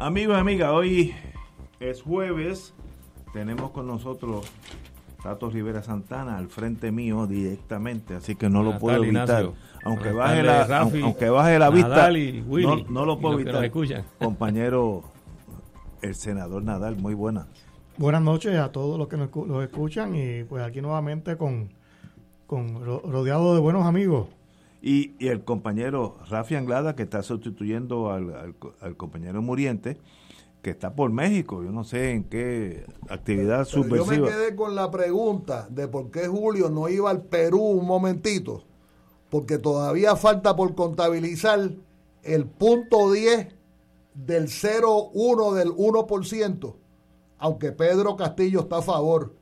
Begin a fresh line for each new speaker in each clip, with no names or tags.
Amigos y amigas, hoy es jueves. Tenemos con nosotros Tato Rivera Santana al frente mío directamente, así que no lo puedo evitar. Aunque baje, la, aunque baje la vista, no, lo puedo evitar. Compañero, el senador Nadal, muy buenas.
Buenas noches a todos los que nos, escuchan y pues aquí nuevamente con, con rodeado de buenos amigos.
Y, el compañero Rafi Anglada, que está sustituyendo al, compañero Muriente, que está por México. Yo no sé en qué actividad subversiva.
Yo me quedé con la pregunta de por qué Julio no iba al Perú un momentito. Porque todavía falta por contabilizar el punto 10 del 0,1 del 1%, aunque Pedro Castillo está a favor.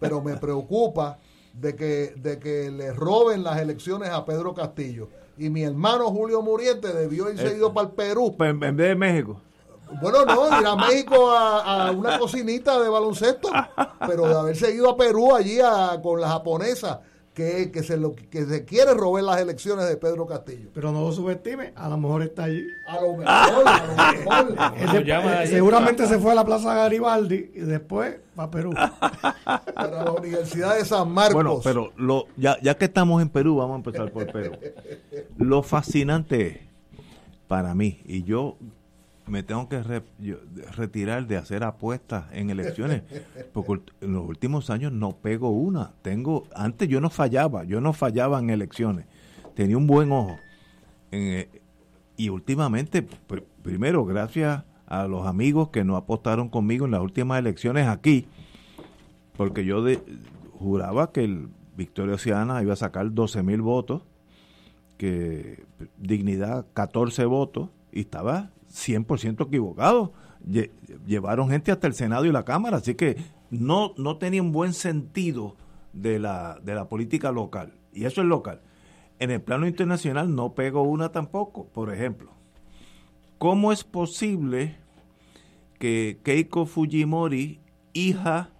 Pero me preocupa de que, de que le roben las elecciones a Pedro Castillo. Y mi hermano Julio Muriente debió irse eh, ido para el Perú.
En vez de México.
Bueno, no, ir a México a, una cocinita de baloncesto, pero de haberse ido a Perú allí con la japonesa que, que, se lo, que se quiere robar las elecciones de Pedro Castillo.
Pero no lo subestime, a lo mejor está allí.
A lo mejor, a lo
mejor. seguramente se fue a la Plaza Garibaldi y después va a Perú.
Para la Universidad de San Marcos.
Bueno, pero lo, ya, ya que estamos en Perú, vamos a empezar por Perú. Lo fascinante es, para mí, y yo me tengo que retirar de hacer apuestas en elecciones, porque en los últimos años no pego una. Tengo, antes yo no fallaba, yo no fallaba en elecciones, tenía un buen ojo. Eh, y últimamente, primero, gracias a los amigos que no apostaron conmigo en las últimas elecciones aquí, porque yo juraba que el Victoria Oceana iba a sacar 12 mil votos, que Dignidad 14 votos, y estaba 100% equivocado. llevaron gente hasta el Senado y la Cámara, así que no, no tenían buen sentido de la, de la política local. Y eso es local. En el plano internacional no pego una tampoco. Por ejemplo, ¿cómo es posible que Keiko Fujimori, hija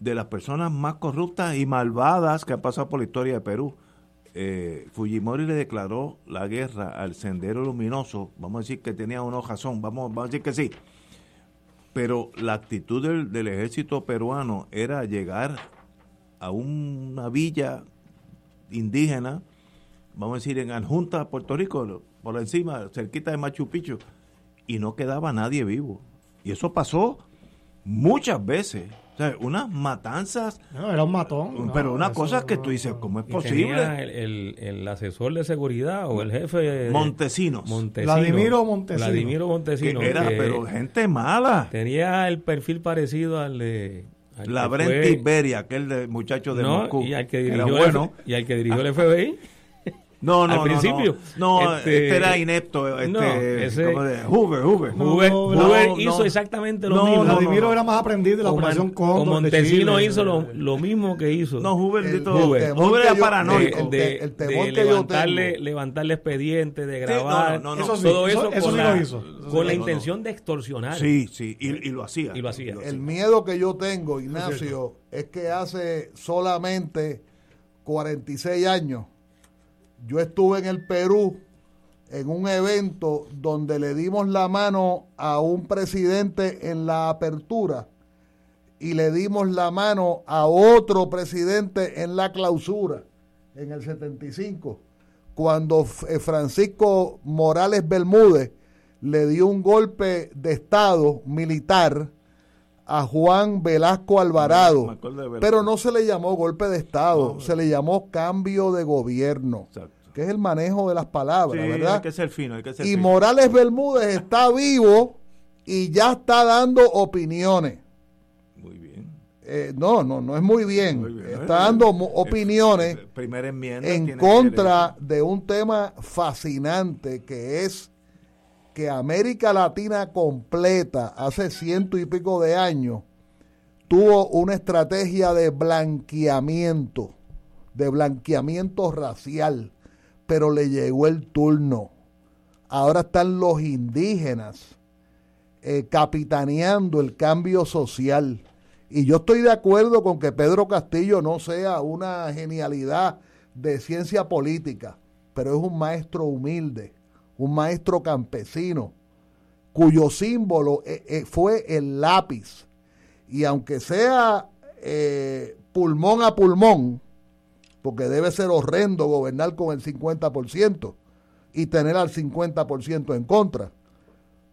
de las personas más corruptas y malvadas que han pasado por la historia de Perú, eh, Fujimori le declaró la guerra al Sendero Luminoso, vamos a decir que tenía una hojazón, vamos, vamos a decir que sí, pero la actitud del, ejército peruano era llegar a una villa indígena, vamos a decir en Adjunta, Puerto Rico, por encima, cerquita de Machu Picchu, y no quedaba nadie vivo. Y eso pasó muchas veces. O sea, unas matanzas.
No, era un matón.
Pero una cosa que tú dices, ¿cómo es posible?
El, el, asesor de seguridad o el jefe.
Montesinos.
Montesino.
Vladimiro Montesino.
Vladimiro Montesino.
era, pero gente mala.
Tenía el perfil parecido al de.
la Brent Iberia, aquel muchacho de Moscú.
Y al que dirigió, bueno. y al que dirigió el FBI.
No, no,
al principio.
No, no este, este, era inepto. Este, no, ese,
Hoover, Hoover. Hoover, Hoover hizo exactamente lo mismo.
Vladimiro era más aprendido de la operación
Condor. Montesino hizo lo, lo, mismo que hizo.
No, Hoover, el, Hoover, Hoover era paranoico.
De, el, de levantarle, levantarle expediente, de grabar. no, no, no. Eso todo eso, eso, sí lo hizo. Con la intención de extorsionar.
Sí, sí, y, y lo hacía.
Y lo hacía.
El miedo que yo tengo, Ignacio, es que hace solamente 46 años yo estuve en el Perú en un evento donde le dimos la mano a un presidente en la apertura y le dimos la mano a otro presidente en la clausura en el 75, cuando eh, Francisco Morales Bermúdez le dio un golpe de Estado militar a Juan Velasco Alvarado, pero no se le llamó golpe de Estado, se le llamó cambio de gobierno, que es el manejo de las palabras, ¿verdad?
que ser fino,
y Morales Bermúdez está vivo y ya está dando opiniones.
Muy bien.
Eh, no, no, no es muy bien. Está dando opiniones en contra de un tema fascinante que es que América Latina completa hace ciento y pico de años tuvo una estrategia de blanqueamiento, de blanqueamiento racial, pero le llegó el turno. Ahora están los indígenas eh, capitaneando el cambio social. Y yo estoy de acuerdo con que Pedro Castillo no sea una genialidad de ciencia política, pero es un maestro humilde un maestro campesino, cuyo símbolo eh, eh, fue el lápiz. Y aunque sea pulmón a pulmón, porque debe ser horrendo gobernar con el 50% y tener al 50% en contra.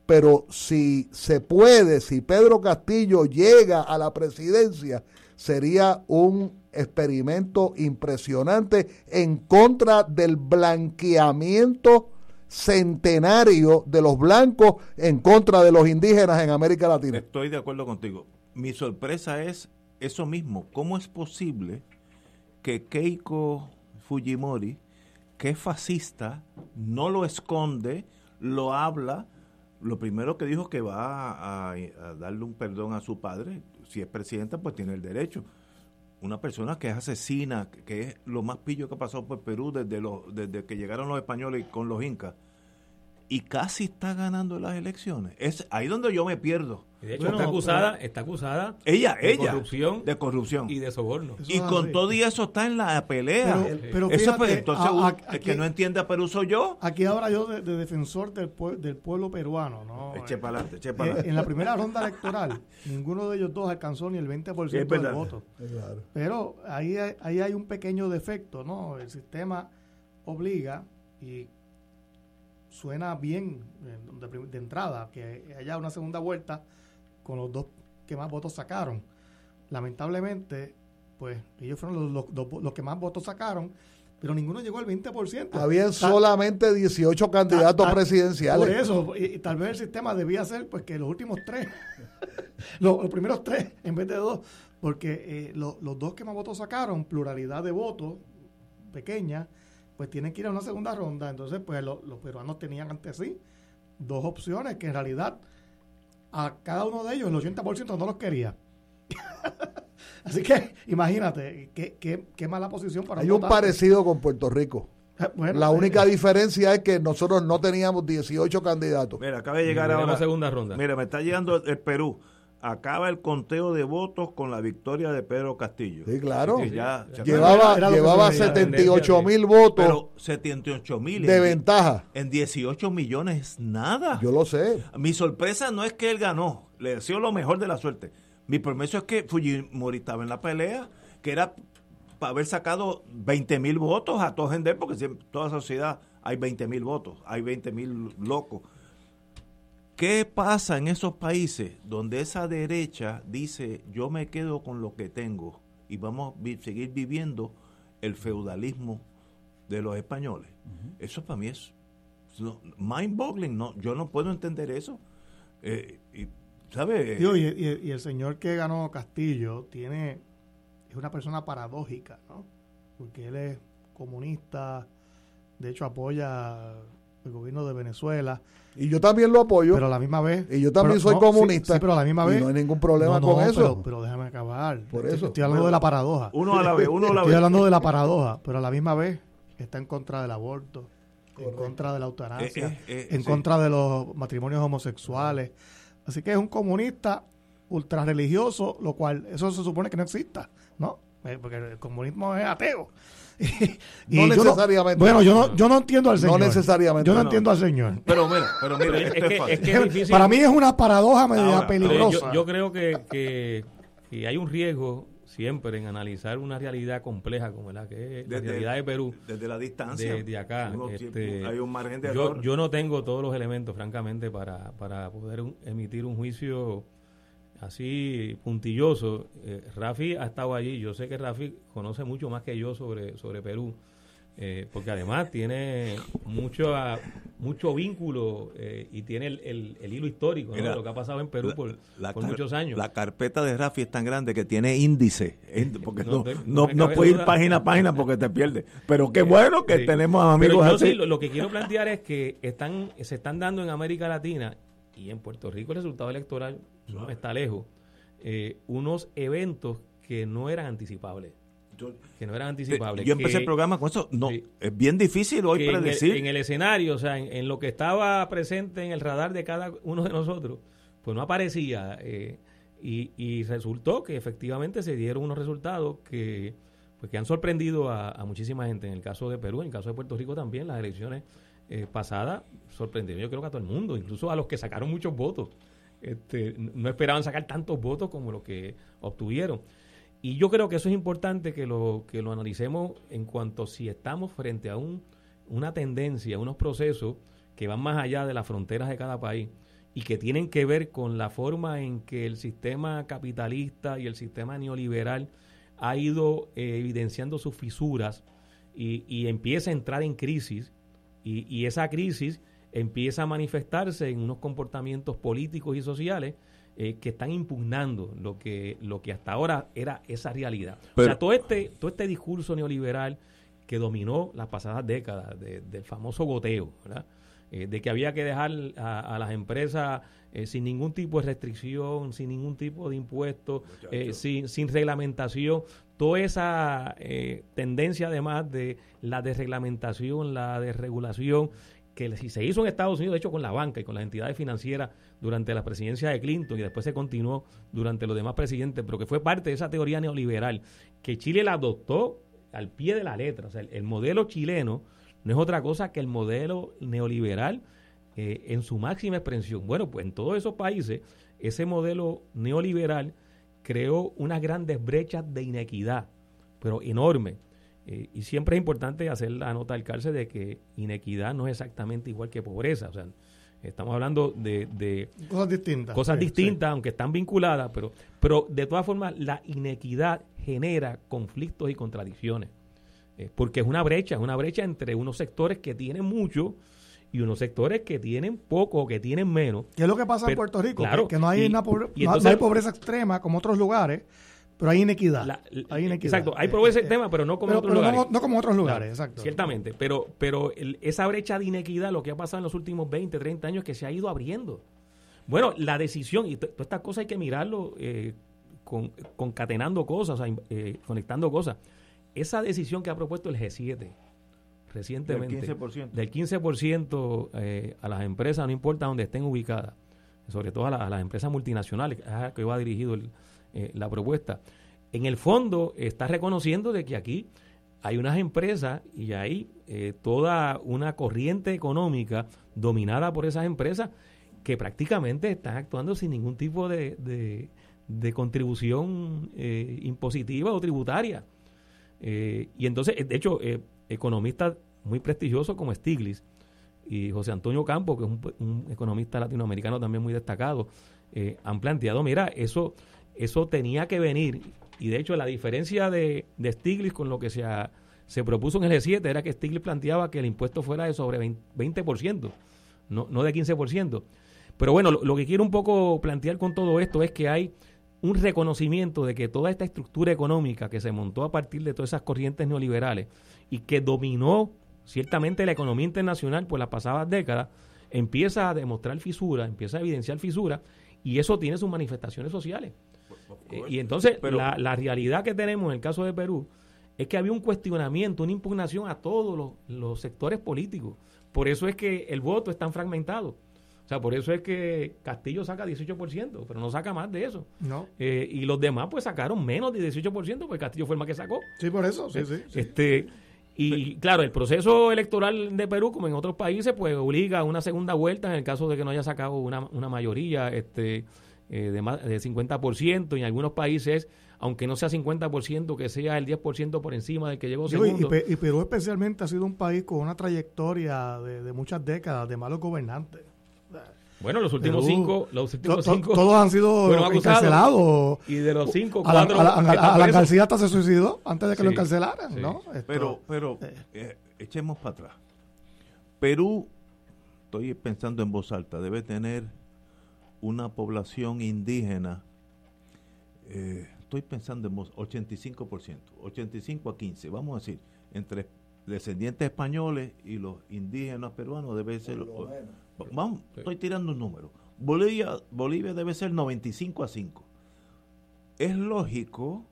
Pero si se puede, si Pedro Castillo llega a la presidencia, sería un experimento impresionante en contra del blanqueamiento centenario de los blancos en contra de los indígenas en América Latina.
Estoy de acuerdo contigo. Mi sorpresa es eso mismo. ¿Cómo es posible que Keiko Fujimori, que es fascista, no lo esconde, lo habla? Lo primero que dijo que va a, darle un perdón a su padre. Si es presidenta, pues tiene el derecho una persona que es asesina, que es lo más pillo que ha pasado por Perú desde, desde que llegaron los españoles con los incas, y casi está ganando las elecciones. Es ahí donde yo me pierdo.
De hecho, está acusada, está acusada
ella,
de
ella,
corrupción,
de corrupción
y de soborno.
Y con todo y eso está en la pelea. Pero, eso pues, entonces el que no entiende a Perú soy yo.
Aquí ahora yo de, defensor del, del pueblo peruano, ¿no?
Eche para adelante, eche
para adelante. En la primera ronda electoral, ninguno de ellos dos alcanzó ni el 20% del voto. Pero ahí, ahí hay un pequeño defecto, ¿no? El sistema obliga y suena bien de, de, entrada que haya una segunda vuelta con los dos que más votos sacaron. Lamentablemente, pues ellos fueron los, los, que más votos sacaron, pero ninguno llegó al 20%.
Habían solamente 18 candidatos presidenciales.
Por eso, y, tal vez el sistema debía ser pues que los últimos tres, los, primeros tres en vez de dos, porque eh, los dos que más votos sacaron, pluralidad de votos pequeña, pues tienen que ir a una segunda ronda. Entonces, pues los peruanos tenían ante sí dos opciones que en realidad a cada uno de ellos el 80% no los quería. Así que imagínate, qué, qué, qué mala posición para
Hay un parecido con Puerto Rico. la eh, única diferencia es que nosotros no teníamos 18 candidatos.
Mira, acaba de llegar ahora.
la segunda ronda.
Mira, me está llegando el Perú acaba el conteo de votos con la victoria de Pedro Castillo.
Sí, claro. llevaba llevaba 78 mil votos. Pero
78 mil.
De ventaja.
En 18 millones es nada.
Yo lo sé.
Mi sorpresa no es que él ganó. Le deseo lo mejor de la suerte. Mi promesa es que Fujimori estaba en la pelea, que era para haber sacado 20 mil votos a todo gente, porque en toda sociedad hay 20 mil votos, hay 20 mil locos ¿Qué pasa en esos países donde esa derecha dice yo me quedo con lo que tengo y vamos a seguir viviendo el feudalismo de los españoles? Eso para mí es mind-boggling, no, yo no puedo entender eso. Eh, y, ¿sabe?
Y, el señor que ganó Castillo tiene es una persona paradójica, ¿no? Porque él es comunista, de hecho apoya el gobierno de Venezuela.
Y yo también lo apoyo.
Pero a la misma vez.
Y yo también soy comunista.
Sí, pero a la misma vez.
no hay ningún problema con eso.
Pero, déjame acabar.
Por eso.
Estoy hablando de la paradoja.
Uno a la vez, uno a la
Estoy hablando de la paradoja, pero a la misma vez está en contra del aborto, en contra de la eutanasia, eh, eh, eh, en contra de los matrimonios homosexuales. Así que es un comunista ultra religioso, lo cual eso se supone que no exista, ¿no? Porque el comunismo es ateo.
no necesariamente.
bueno, yo no, yo no entiendo al Señor.
No necesariamente.
Yo no, entiendo al Señor.
Pero mira, pero mira,
es, que, Para mí es una paradoja media peligrosa.
Yo, creo que, que, hay un riesgo siempre en analizar una realidad compleja como la que es la realidad de Perú.
Desde la distancia.
Desde acá.
Este, hay un margen de
yo, yo no tengo todos los elementos, francamente, para, para poder emitir un juicio así puntilloso. Eh, Rafi ha estado allí. Yo sé que Rafi conoce mucho más que yo sobre, sobre Perú. Eh, porque además tiene mucho mucho vínculo eh, y tiene el, el, hilo histórico de lo que ha pasado en Perú por, muchos años.
La carpeta de Rafi es tan grande que tiene índice, porque no, no, no, puede ir página a página porque te pierdes. Pero qué bueno que tenemos amigos así.
lo, que quiero plantear es que están se están dando en América Latina y en Puerto Rico el resultado electoral no está lejos, eh, unos eventos que no eran anticipables que no eran anticipables.
Yo empecé el programa con eso. No, es bien difícil hoy predecir.
En el, escenario, o sea, en, lo que estaba presente en el radar de cada uno de nosotros, pues no aparecía. Eh, y, resultó que efectivamente se dieron unos resultados que, pues, que han sorprendido a, muchísima gente. En el caso de Perú, en el caso de Puerto Rico también, las elecciones eh, pasadas sorprendieron, yo creo que a todo el mundo, incluso a los que sacaron muchos votos. Este, no esperaban sacar tantos votos como los que obtuvieron. Y yo creo que eso es importante que lo, que lo analicemos en cuanto si estamos frente a un, una tendencia, unos procesos que van más allá de las fronteras de cada país y que tienen que ver con la forma en que el sistema capitalista y el sistema neoliberal ha ido eh, evidenciando sus fisuras y, y, empieza a entrar en crisis y, y esa crisis empieza a manifestarse en unos comportamientos políticos y sociales eh, que están impugnando lo que, lo que hasta ahora era esa realidad. o sea, todo este, todo este discurso neoliberal que dominó las pasadas décadas del famoso goteo, ¿verdad? Eh, de que había que dejar a, las empresas eh, sin ningún tipo de restricción, sin ningún tipo de impuesto, sin, sin reglamentación, toda esa tendencia además de la desreglamentación, la desregulación, que si se hizo en Estados Unidos, de hecho con la banca y con las entidades financieras durante la presidencia de Clinton y después se continuó durante los demás presidentes, pero que fue parte de esa teoría neoliberal, que Chile la adoptó al pie de la letra. O sea, el, modelo chileno no es otra cosa que el modelo neoliberal eh, en su máxima expresión. Bueno, pues en todos esos países, ese modelo neoliberal creó unas grandes brechas de inequidad, pero enormes eh, y siempre es importante hacer la nota al cárcel de que inequidad no es exactamente igual que pobreza. O sea, estamos hablando de,
cosas distintas.
Cosas distintas, aunque están vinculadas, pero, pero de todas formas la inequidad genera conflictos y contradicciones. Eh, porque es una brecha, es una brecha entre unos sectores que tienen mucho y unos sectores que tienen poco o que tienen menos.
¿Qué es lo que pasa en Puerto Rico? que no hay, no hay pobreza extrema como otros lugares pero hay inequidad. hay inequidad.
Exacto, hay pobreza ese tema, pero no como otros lugares.
No, como otros lugares, exacto.
Ciertamente, pero, pero esa brecha de inequidad, lo que ha pasado en los últimos 20, 30 años, que se ha ido abriendo. Bueno, la decisión, y todas estas cosas hay que mirarlo eh, con, concatenando cosas, eh, conectando cosas. Esa decisión que ha propuesto el G7 recientemente, del 15%, del 15% eh, a las empresas, no importa dónde estén ubicadas, sobre todo a, las empresas multinacionales, que va dirigido el eh, la propuesta. En el fondo está reconociendo de que aquí hay unas empresas y hay eh, toda una corriente económica dominada por esas empresas que prácticamente están actuando sin ningún tipo de, de, contribución eh, impositiva o tributaria. y entonces, de hecho, economistas muy prestigiosos como Stiglitz y José Antonio Campo, que es un, un economista latinoamericano también muy destacado, han planteado, mira, eso eso tenía que venir. Y de hecho, la diferencia de, de Stiglitz con lo que se, se propuso en el G7 era que Stiglitz planteaba que el impuesto fuera de sobre 20%, no, no de 15%. Pero bueno, lo, que quiero un poco plantear con todo esto es que hay un reconocimiento de que toda esta estructura económica que se montó a partir de todas esas corrientes neoliberales y que dominó ciertamente la economía internacional por las pasadas décadas, empieza a demostrar fisura, empieza a evidenciar fisura y eso tiene sus manifestaciones sociales. Eh, y entonces la, la, realidad que tenemos en el caso de Perú es que había un cuestionamiento, una impugnación a todos los, sectores políticos. Por eso es que el voto es tan fragmentado. O sea, por eso es que Castillo saca 18%, pero no saca más de eso.
No.
Eh, y los demás pues sacaron menos de 18%, porque Castillo fue el más que sacó.
Sí, por eso, sí, sí.
Este, y claro, el proceso electoral de Perú, como en otros países, pues obliga a una segunda vuelta en el caso de que no haya sacado una, una mayoría este, eh, de, más, de 50%, y en algunos países aunque no sea 50%, que sea el 10% por encima del que llegó segundo.
Y, Perú especialmente ha sido un país con una trayectoria de, muchas décadas de malos gobernantes.
Bueno, los últimos cinco, los últimos cinco
todos han sido encarcelados.
Y de los cinco,
cuatro. A la, García hasta se suicidó antes de que lo encarcelaran, ¿no?
pero, pero eh. Eh, echemos para atrás. Perú, estoy pensando en voz alta, debe tener una población indígena. Eh, estoy pensando en 85%, 85 a 15, vamos a decir, entre descendientes españoles y los indígenas peruanos debe ser... Vamos, estoy tirando un número. Bolivia, Bolivia debe ser 95 a 5. Es lógico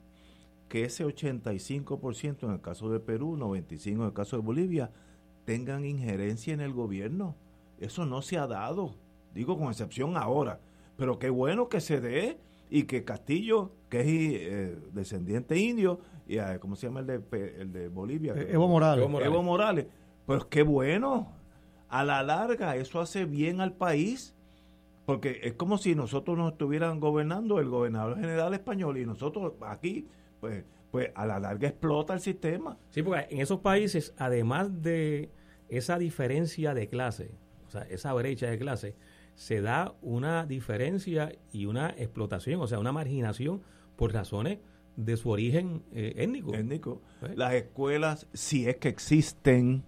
que ese 85% en el caso de Perú, 95 en el caso de Bolivia, tengan injerencia en el gobierno. Eso no se ha dado, digo con excepción ahora. Pero qué bueno que se dé y que Castillo, que es eh, descendiente indio, y eh, ¿cómo se llama el de, el de Bolivia?
Eh, Evo Morales.
Evo Morales. Pues qué bueno. A la larga eso hace bien al país, porque es como si nosotros nos estuvieran gobernando el gobernador general español y nosotros aquí, pues, pues a la larga explota el sistema.
Sí, porque en esos países, además de esa diferencia de clase, o sea, esa brecha de clase, se da una diferencia y una explotación, o sea, una marginación por razones de su origen eh, étnico.
Étnico. Las escuelas, si es que existen,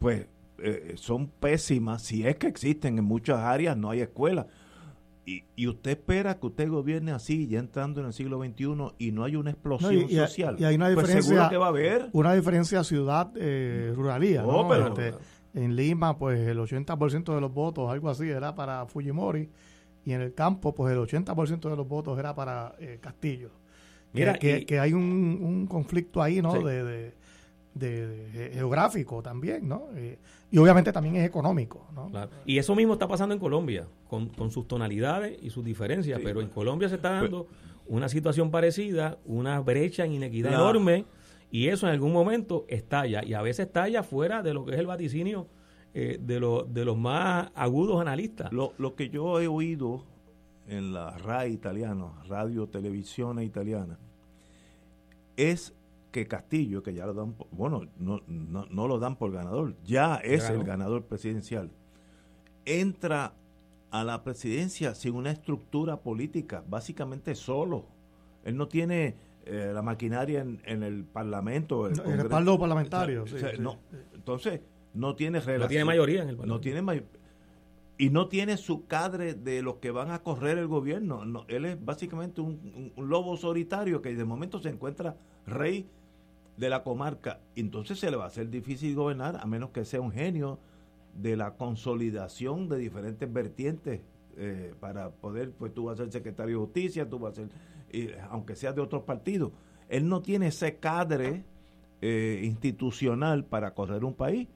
pues eh, son pésimas. Si es que existen en muchas áreas, no hay escuelas. Y, y, usted espera que usted gobierne así, ya entrando en el siglo XXI, y no hay una explosión social.
Y hay una pues diferencia. que va a haber. Una diferencia ciudad-ruralía. Eh, este, en Lima, pues el 80% de los votos, algo así, era para Fujimori. Y en el campo, pues el 80% de los votos era para eh, Castillo. Mira, que, que, hay un, un, conflicto ahí, ¿no? De, de, geográfico también, ¿no? Eh, y obviamente también es económico, ¿no?
Y eso mismo está pasando en Colombia, con, con sus tonalidades y sus diferencias, pero en Colombia se está dando una situación parecida, una brecha en inequidad enorme y eso en algún momento estalla, y a veces estalla fuera de lo que es el vaticinio eh, de, lo, de los más agudos analistas.
Lo, lo que yo he oído en la RAI italiana, Radio Televisión Italiana, es que Castillo, que ya lo dan, bueno, no, no, no lo dan por ganador, ya es el ganador presidencial, entra a la presidencia sin una estructura política, básicamente solo. Él no tiene eh, la maquinaria en, el Parlamento.
El, respaldo parlamentario.
no, entonces, no tiene relación.
No tiene mayoría en el
Parlamento. No tiene y no tiene su cadre de los que van a correr el gobierno. No, él es básicamente un, lobo solitario que de momento se encuentra rey de la comarca. Entonces se le va a hacer difícil gobernar a menos que sea un genio de la consolidación de diferentes vertientes eh, para poder, pues tú vas a ser secretario de justicia, tú vas a ser aunque sea de otros partidos. Él no tiene ese cadre eh, institucional para correr un país.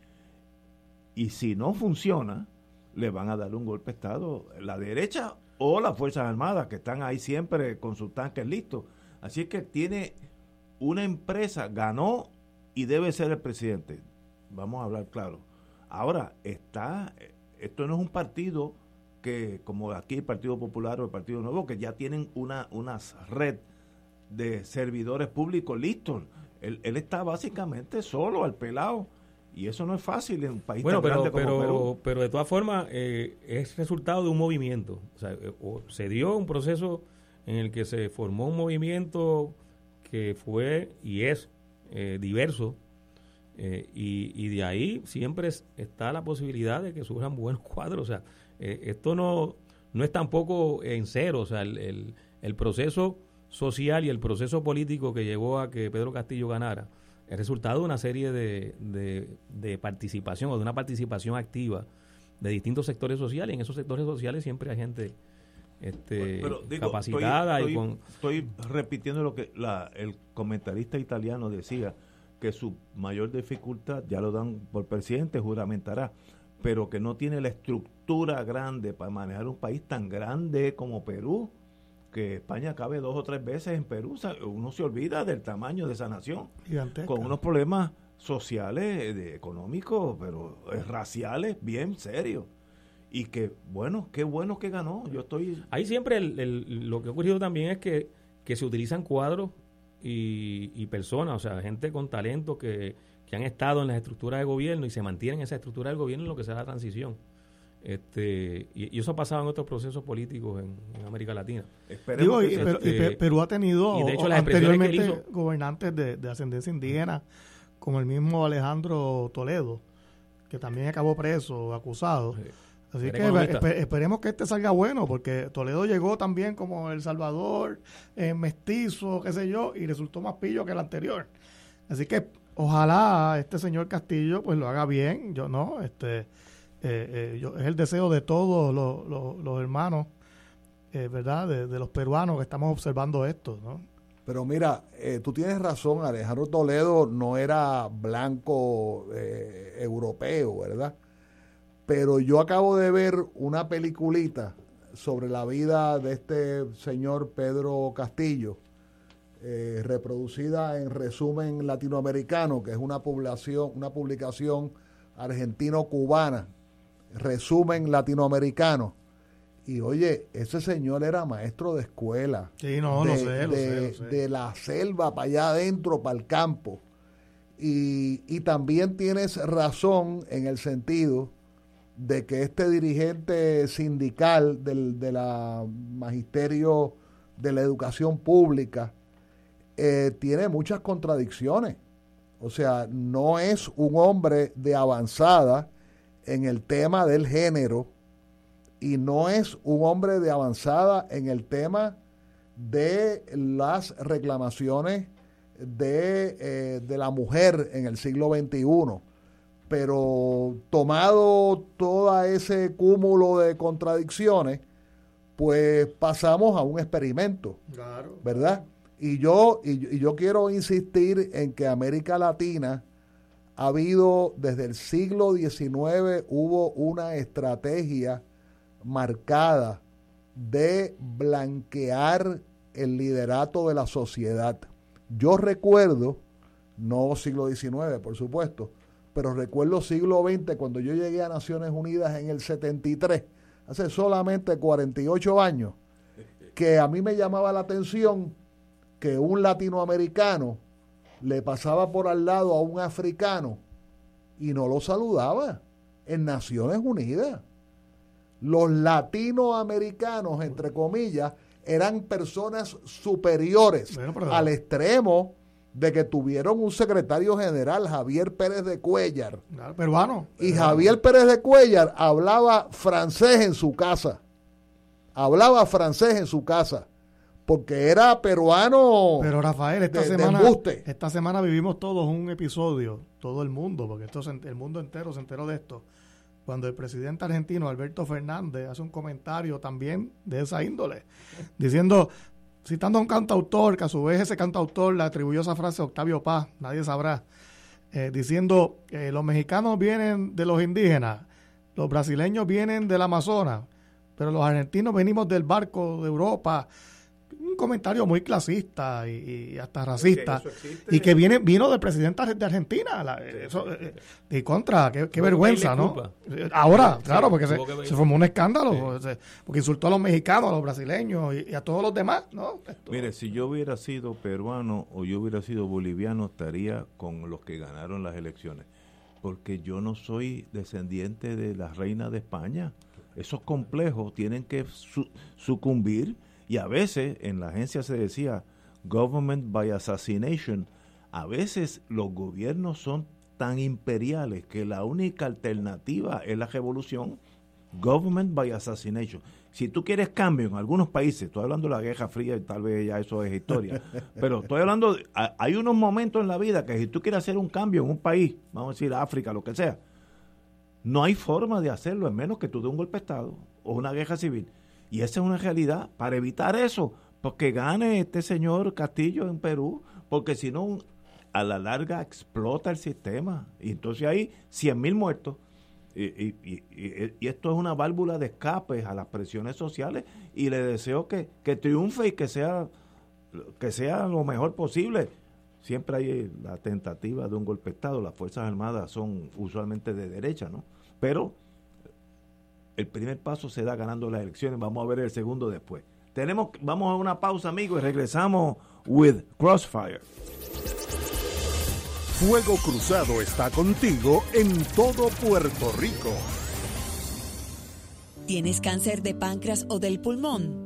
Y si no funciona, le van a dar un golpe de Estado la derecha o las Fuerzas Armadas, que están ahí siempre con sus tanques listos. Así que tiene una empresa, ganó y debe ser el presidente. Vamos a hablar claro. Ahora, está, esto no es un partido que como aquí el Partido Popular o el Partido Nuevo, que ya tienen una, una red de servidores públicos listos. Él, está básicamente solo, al pelado. Y eso no es fácil en un país tan
pero,
grande como
pero,
Perú.
Pero de todas formas, eh, es resultado de un movimiento. O sea, eh, se dio un proceso en el que se formó un movimiento que fue y es eh, diverso. y, y de ahí siempre está la posibilidad de que surjan buenos cuadros. O sea, eh, esto no, no es tampoco en cero, o sea, el, el, proceso social y el proceso político que llevó a que Pedro Castillo ganara es resultado de una serie de, de, participación o de una participación activa de distintos sectores sociales. En esos sectores sociales siempre hay gente este, capacitada.
Estoy,
y con...
estoy repitiendo lo que la, el comentarista italiano decía, que su mayor dificultad, ya lo dan por presidente, juramentará, pero que no tiene la estructura grande para manejar un país tan grande como Perú, que España cabe dos o tres veces en Perú, uno se olvida del tamaño de esa nación, con unos problemas sociales, de, económicos, pero eh, raciales bien serios. Y que, bueno, qué bueno que ganó. Yo estoy...
Ahí siempre lo que ha ocurrido también es que que se utilizan cuadros y, personas, o sea, gente con talento que, han estado en las estructuras de gobierno y se mantienen en esa estructura del gobierno en lo que sea la transición. Este, y, eso ha pasado en otros procesos políticos en, América Latina.
Digo, y, este, Perú ha tenido de hecho, anteriormente gobernantes de, ascendencia indígena, como el mismo Alejandro Toledo, que también acabó preso, acusado. Así que esperemos que este salga bueno, porque Toledo llegó también como El Salvador, eh, mestizo, qué sé yo, y resultó más pillo que el anterior. Así que ojalá este señor Castillo pues lo haga bien, yo no, este eh, eh, es el deseo de todos los, hermanos, ¿verdad? De, los peruanos que estamos observando esto, ¿no?
Pero mira, tú tienes razón, Alejandro Toledo no era blanco europeo, ¿verdad? Pero yo acabo de ver una peliculita sobre la vida de este señor Pedro Castillo, eh, reproducida en resumen latinoamericano, que es una publicación, una publicación argentino-cubana, resumen latinoamericano. Y oye, ese señor era maestro de escuela.
Sí, no, de, sé,
de la selva para allá adentro, para el campo. Y, y también tienes razón en el sentido de que este dirigente sindical del de la magisterio de la educación pública eh, tiene muchas contradicciones. O sea, no es un hombre de avanzada en el tema del género y no es un hombre de avanzada en el tema de las reclamaciones de, eh, de la mujer en el siglo XXI pero tomado todo ese cúmulo de contradicciones, pues pasamos a un experimento, ¿verdad? Y yo, y, yo quiero insistir en que América Latina ha habido, desde el siglo XIX, hubo una estrategia marcada de blanquear el liderato de la sociedad. Yo recuerdo, no siglo XIX, por supuesto, pero recuerdo siglo XX, cuando yo llegué a Naciones Unidas en el 73, hace solamente 48 años, que a mí me llamaba la atención que un latinoamericano le pasaba por al lado a un africano y no lo saludaba en Naciones Unidas. Los latinoamericanos, entre comillas, eran personas superiores al extremo de que tuvieron un secretario general, Javier Pérez de Cuellar.
peruano.
Y Javier Pérez de Cuellar hablaba francés en su casa. Hablaba francés en su casa. Porque era peruano.
Pero Rafael, esta semana, esta semana vivimos todos un episodio, todo el mundo, porque esto el mundo entero se enteró de esto. Cuando el presidente argentino Alberto Fernández hace un comentario también de esa índole, diciendo, citando a un cantautor, que a su vez ese cantautor le atribuyó esa frase a Octavio Paz, nadie sabrá, eh, diciendo que los mexicanos vienen de los indígenas, los brasileños vienen del Amazonas, pero los argentinos venimos del barco de Europa un comentario muy clasista y, hasta racista y que viene vino del presidente de Argentina eso, eh, y contra qué, vergüenza no ahora claro porque se, formó un escándalo porque insultó a los mexicanos a los brasileños y, a todos los demás no
mire si yo hubiera sido peruano o yo hubiera sido boliviano estaría con los que ganaron las elecciones porque yo no soy descendiente de la reina de España. Esos complejos tienen que sucumbir y a veces en la agencia se decía government by assassination. A veces los gobiernos son tan imperiales que la única alternativa es la revolución. Government by assassination. Si tú quieres cambio en algunos países, estoy hablando de la Guerra Fría y tal vez ya eso es historia, pero estoy hablando, de, hay unos momentos en la vida que si tú quieres hacer un cambio en un país, vamos a decir África, lo que sea, no hay forma de hacerlo, en menos que tú des un golpe de Estado o una guerra civil. Y esa es una realidad. Para evitar eso, porque gane este señor Castillo en Perú, porque si no, a la larga explota el sistema. Y entonces hay 100 mil muertos. Y, esto es una válvula de escape a las presiones sociales y le deseo que, que triunfe y que sea, que sea lo mejor posible. Siempre hay la tentativa de un golpe de Estado. Las Fuerzas Armadas son usualmente de derecha, ¿no? Pero el primer paso se da ganando las elecciones, vamos a ver el segundo después. Tenemos, vamos a una pausa, amigos, y regresamos with Crossfire.
Fuego Cruzado está contigo en todo Puerto Rico.
¿Tienes cáncer de páncreas o del pulmón?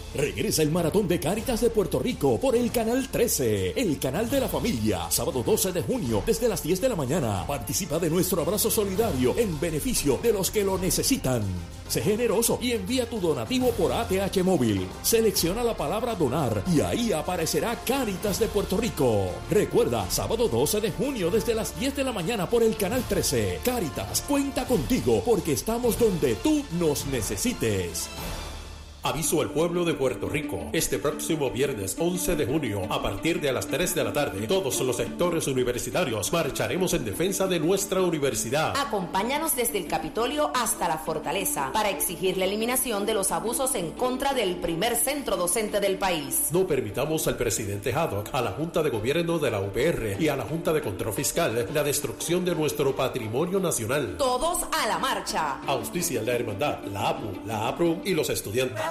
Regresa el Maratón de Cáritas de Puerto Rico por el Canal 13, el canal de la familia, sábado 12 de junio desde las 10 de la mañana. Participa de nuestro abrazo solidario en beneficio de los que lo necesitan. Sé generoso y envía tu donativo por ATH móvil. Selecciona la palabra donar y ahí aparecerá Cáritas de Puerto Rico. Recuerda, sábado 12 de junio desde las 10 de la mañana por el Canal 13. Cáritas, cuenta contigo porque estamos donde tú nos necesites.
Aviso al pueblo de Puerto Rico. Este próximo viernes 11 de junio, a partir de las 3 de la tarde, todos los sectores universitarios marcharemos en defensa de nuestra universidad.
Acompáñanos desde el Capitolio hasta la Fortaleza para exigir la eliminación de los abusos en contra del primer centro docente del país.
No permitamos al presidente Haddock, a la Junta de Gobierno de la UPR y a la Junta de Control Fiscal la destrucción de nuestro patrimonio nacional.
Todos a la marcha.
Auspicia la Hermandad, la APU, la APRU y los estudiantes.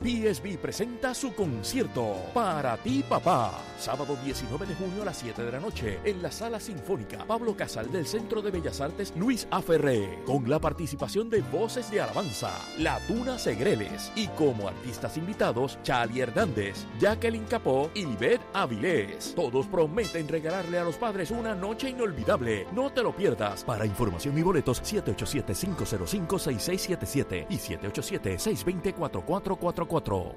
PSB presenta su concierto Para ti papá, sábado 19 de junio a las 7 de la noche en la Sala Sinfónica Pablo Casal del Centro de Bellas Artes Luis Aferré, con la participación de Voces de Alabanza, La Tuna Segreles y como artistas invitados Chali Hernández, Jacqueline Capó y Beth Avilés. Todos prometen regalarle a los padres una noche inolvidable. No te lo pierdas. Para información y boletos 787-505-6677 y 787-620-4444.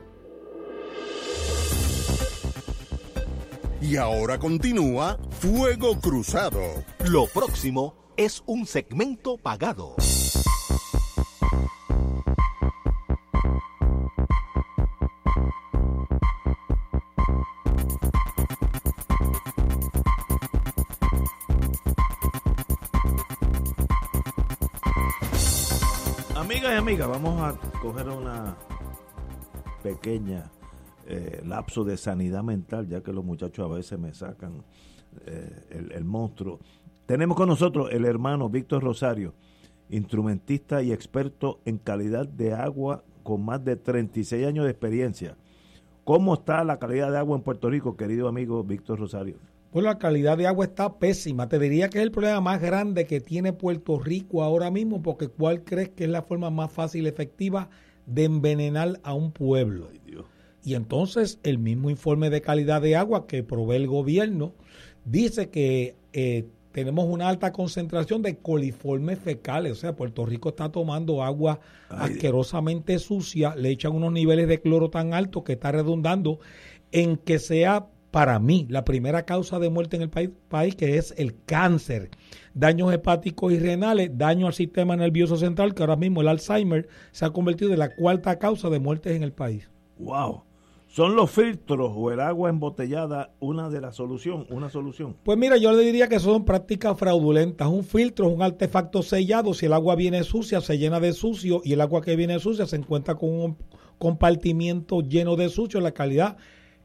Y ahora continúa Fuego Cruzado.
Lo próximo es un segmento pagado.
Amigas y amigas, vamos a coger una pequeña eh, lapso de sanidad mental, ya que los muchachos a veces me sacan eh, el, el, monstruo. Tenemos con nosotros el hermano Víctor Rosario, instrumentista y experto en calidad de agua con más de 36 años de experiencia. ¿Cómo está la calidad de agua en Puerto Rico, querido amigo Víctor Rosario?
Pues la calidad de agua está pésima. Te diría que es el problema más grande que tiene Puerto Rico ahora mismo, porque ¿cuál crees que es la forma más fácil y efectiva de envenenar a un pueblo? Y entonces el mismo informe de calidad de agua que provee el gobierno dice que eh, tenemos una alta concentración de coliformes fecales. O sea, Puerto Rico está tomando agua Ay. asquerosamente sucia, le echan unos niveles de cloro tan altos que está redundando en que sea para mí la primera causa de muerte en el país, país, que es el cáncer, daños hepáticos y renales, daño al sistema nervioso central, que ahora mismo el Alzheimer se ha convertido en la cuarta causa de muertes en el país.
¡Wow! ¿Son los filtros o el agua embotellada una de las soluciones, una solución?
Pues mira, yo le diría que son prácticas fraudulentas. Un filtro es un artefacto sellado. Si el agua viene sucia, se llena de sucio y el agua que viene sucia se encuentra con un compartimiento lleno de sucio. La calidad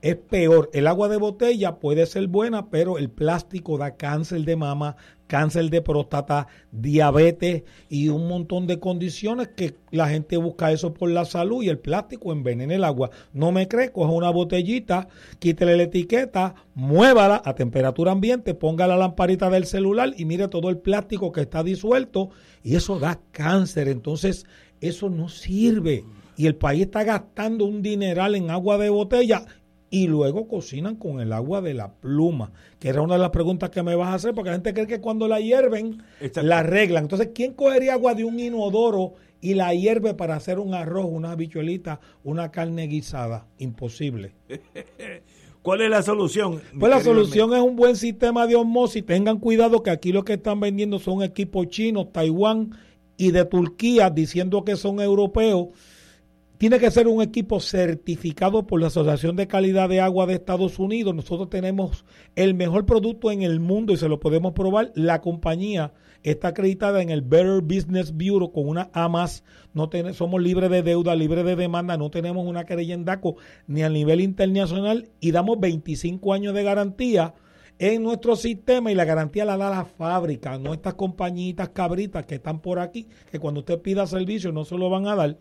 es peor. El agua de botella puede ser buena, pero el plástico da cáncer de mama, cáncer de próstata, diabetes y un montón de condiciones que la gente busca eso por la salud y el plástico envenena el agua. No me cree, coja una botellita, quítele la etiqueta, muévala a temperatura ambiente, ponga la lamparita del celular y mire todo el plástico que está disuelto y eso da cáncer. Entonces, eso no sirve. y el país está gastando un dineral en agua de botella y luego cocinan con el agua de la pluma, que era una de las preguntas que me vas a hacer, porque la gente cree que cuando la hierven, la arreglan. Entonces, ¿quién cogería agua de un inodoro y la hierve para hacer un arroz, una bichuelita, una carne guisada? Imposible.
¿Cuál es la solución?
Pues la solución es un buen sistema de osmosis. Tengan cuidado que aquí lo que están vendiendo son equipos chinos, Taiwán y de Turquía, diciendo que son europeos tiene que ser un equipo certificado por la Asociación de Calidad de Agua de Estados Unidos. Nosotros tenemos el mejor producto en el mundo y se lo podemos probar. La compañía está acreditada en el Better Business Bureau con una A más. No somos libres de deuda, libres de demanda, no tenemos una querella en DACO ni a nivel internacional y damos 25 años de garantía en nuestro sistema y la garantía la da la fábrica, no estas compañitas cabritas que están por aquí, que cuando usted pida servicio no se lo van a dar.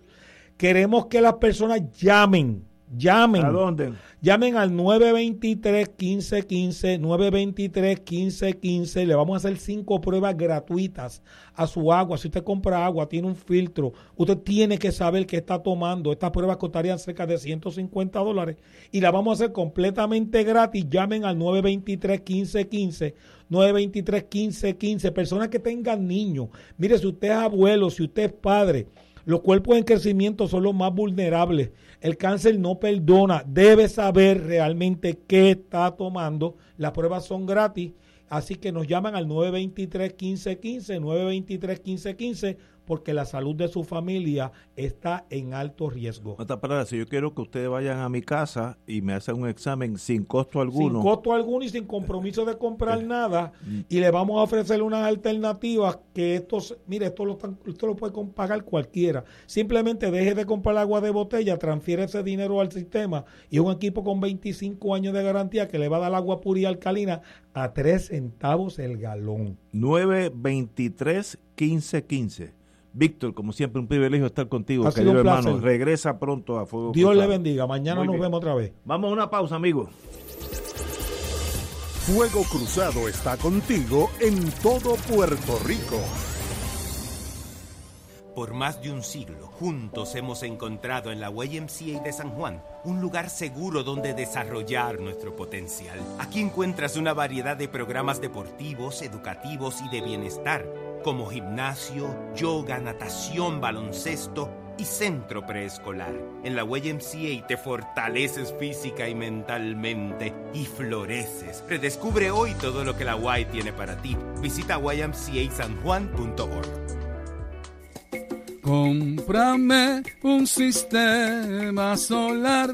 Queremos que las personas llamen, llamen.
¿A dónde?
Llamen al 923-1515, 923-1515. Le vamos a hacer cinco pruebas gratuitas a su agua. Si usted compra agua, tiene un filtro, usted tiene que saber qué está tomando. Estas pruebas costarían cerca de 150 dólares y la vamos a hacer completamente gratis. Llamen al 923-1515. 923-1515. Personas que tengan niños. Mire, si usted es abuelo, si usted es padre, los cuerpos en crecimiento son los más vulnerables. El cáncer no perdona. Debe saber realmente qué está tomando. Las pruebas son gratis. Así que nos llaman al 923-1515, 923-1515 porque la salud de su familia está en alto riesgo.
si yo quiero que ustedes vayan a mi casa y me hacen un examen sin costo alguno.
Sin costo alguno y sin compromiso de comprar nada, mm. y le vamos a ofrecer unas alternativas que estos, mire, esto lo, esto lo puede pagar cualquiera. Simplemente deje de comprar agua de botella, transfiere ese dinero al sistema y un equipo con 25 años de garantía que le va a dar agua pura y alcalina a 3 centavos el galón.
923 1515 Víctor, como siempre, un privilegio estar contigo, querido hermano. Regresa pronto a Fuego
Dios le bendiga. Mañana nos vemos otra vez.
Vamos a una pausa, amigos.
Fuego Cruzado está contigo en todo Puerto Rico.
Por más de un siglo, juntos hemos encontrado en la YMCA de San Juan un lugar seguro donde desarrollar nuestro potencial. Aquí encuentras una variedad de programas deportivos, educativos y de bienestar como gimnasio, yoga, natación, baloncesto y centro preescolar. En la YMCA te fortaleces física y mentalmente y floreces. Redescubre hoy todo lo que la Y tiene para ti. Visita ymcasanjuan.org.
Cómprame un sistema solar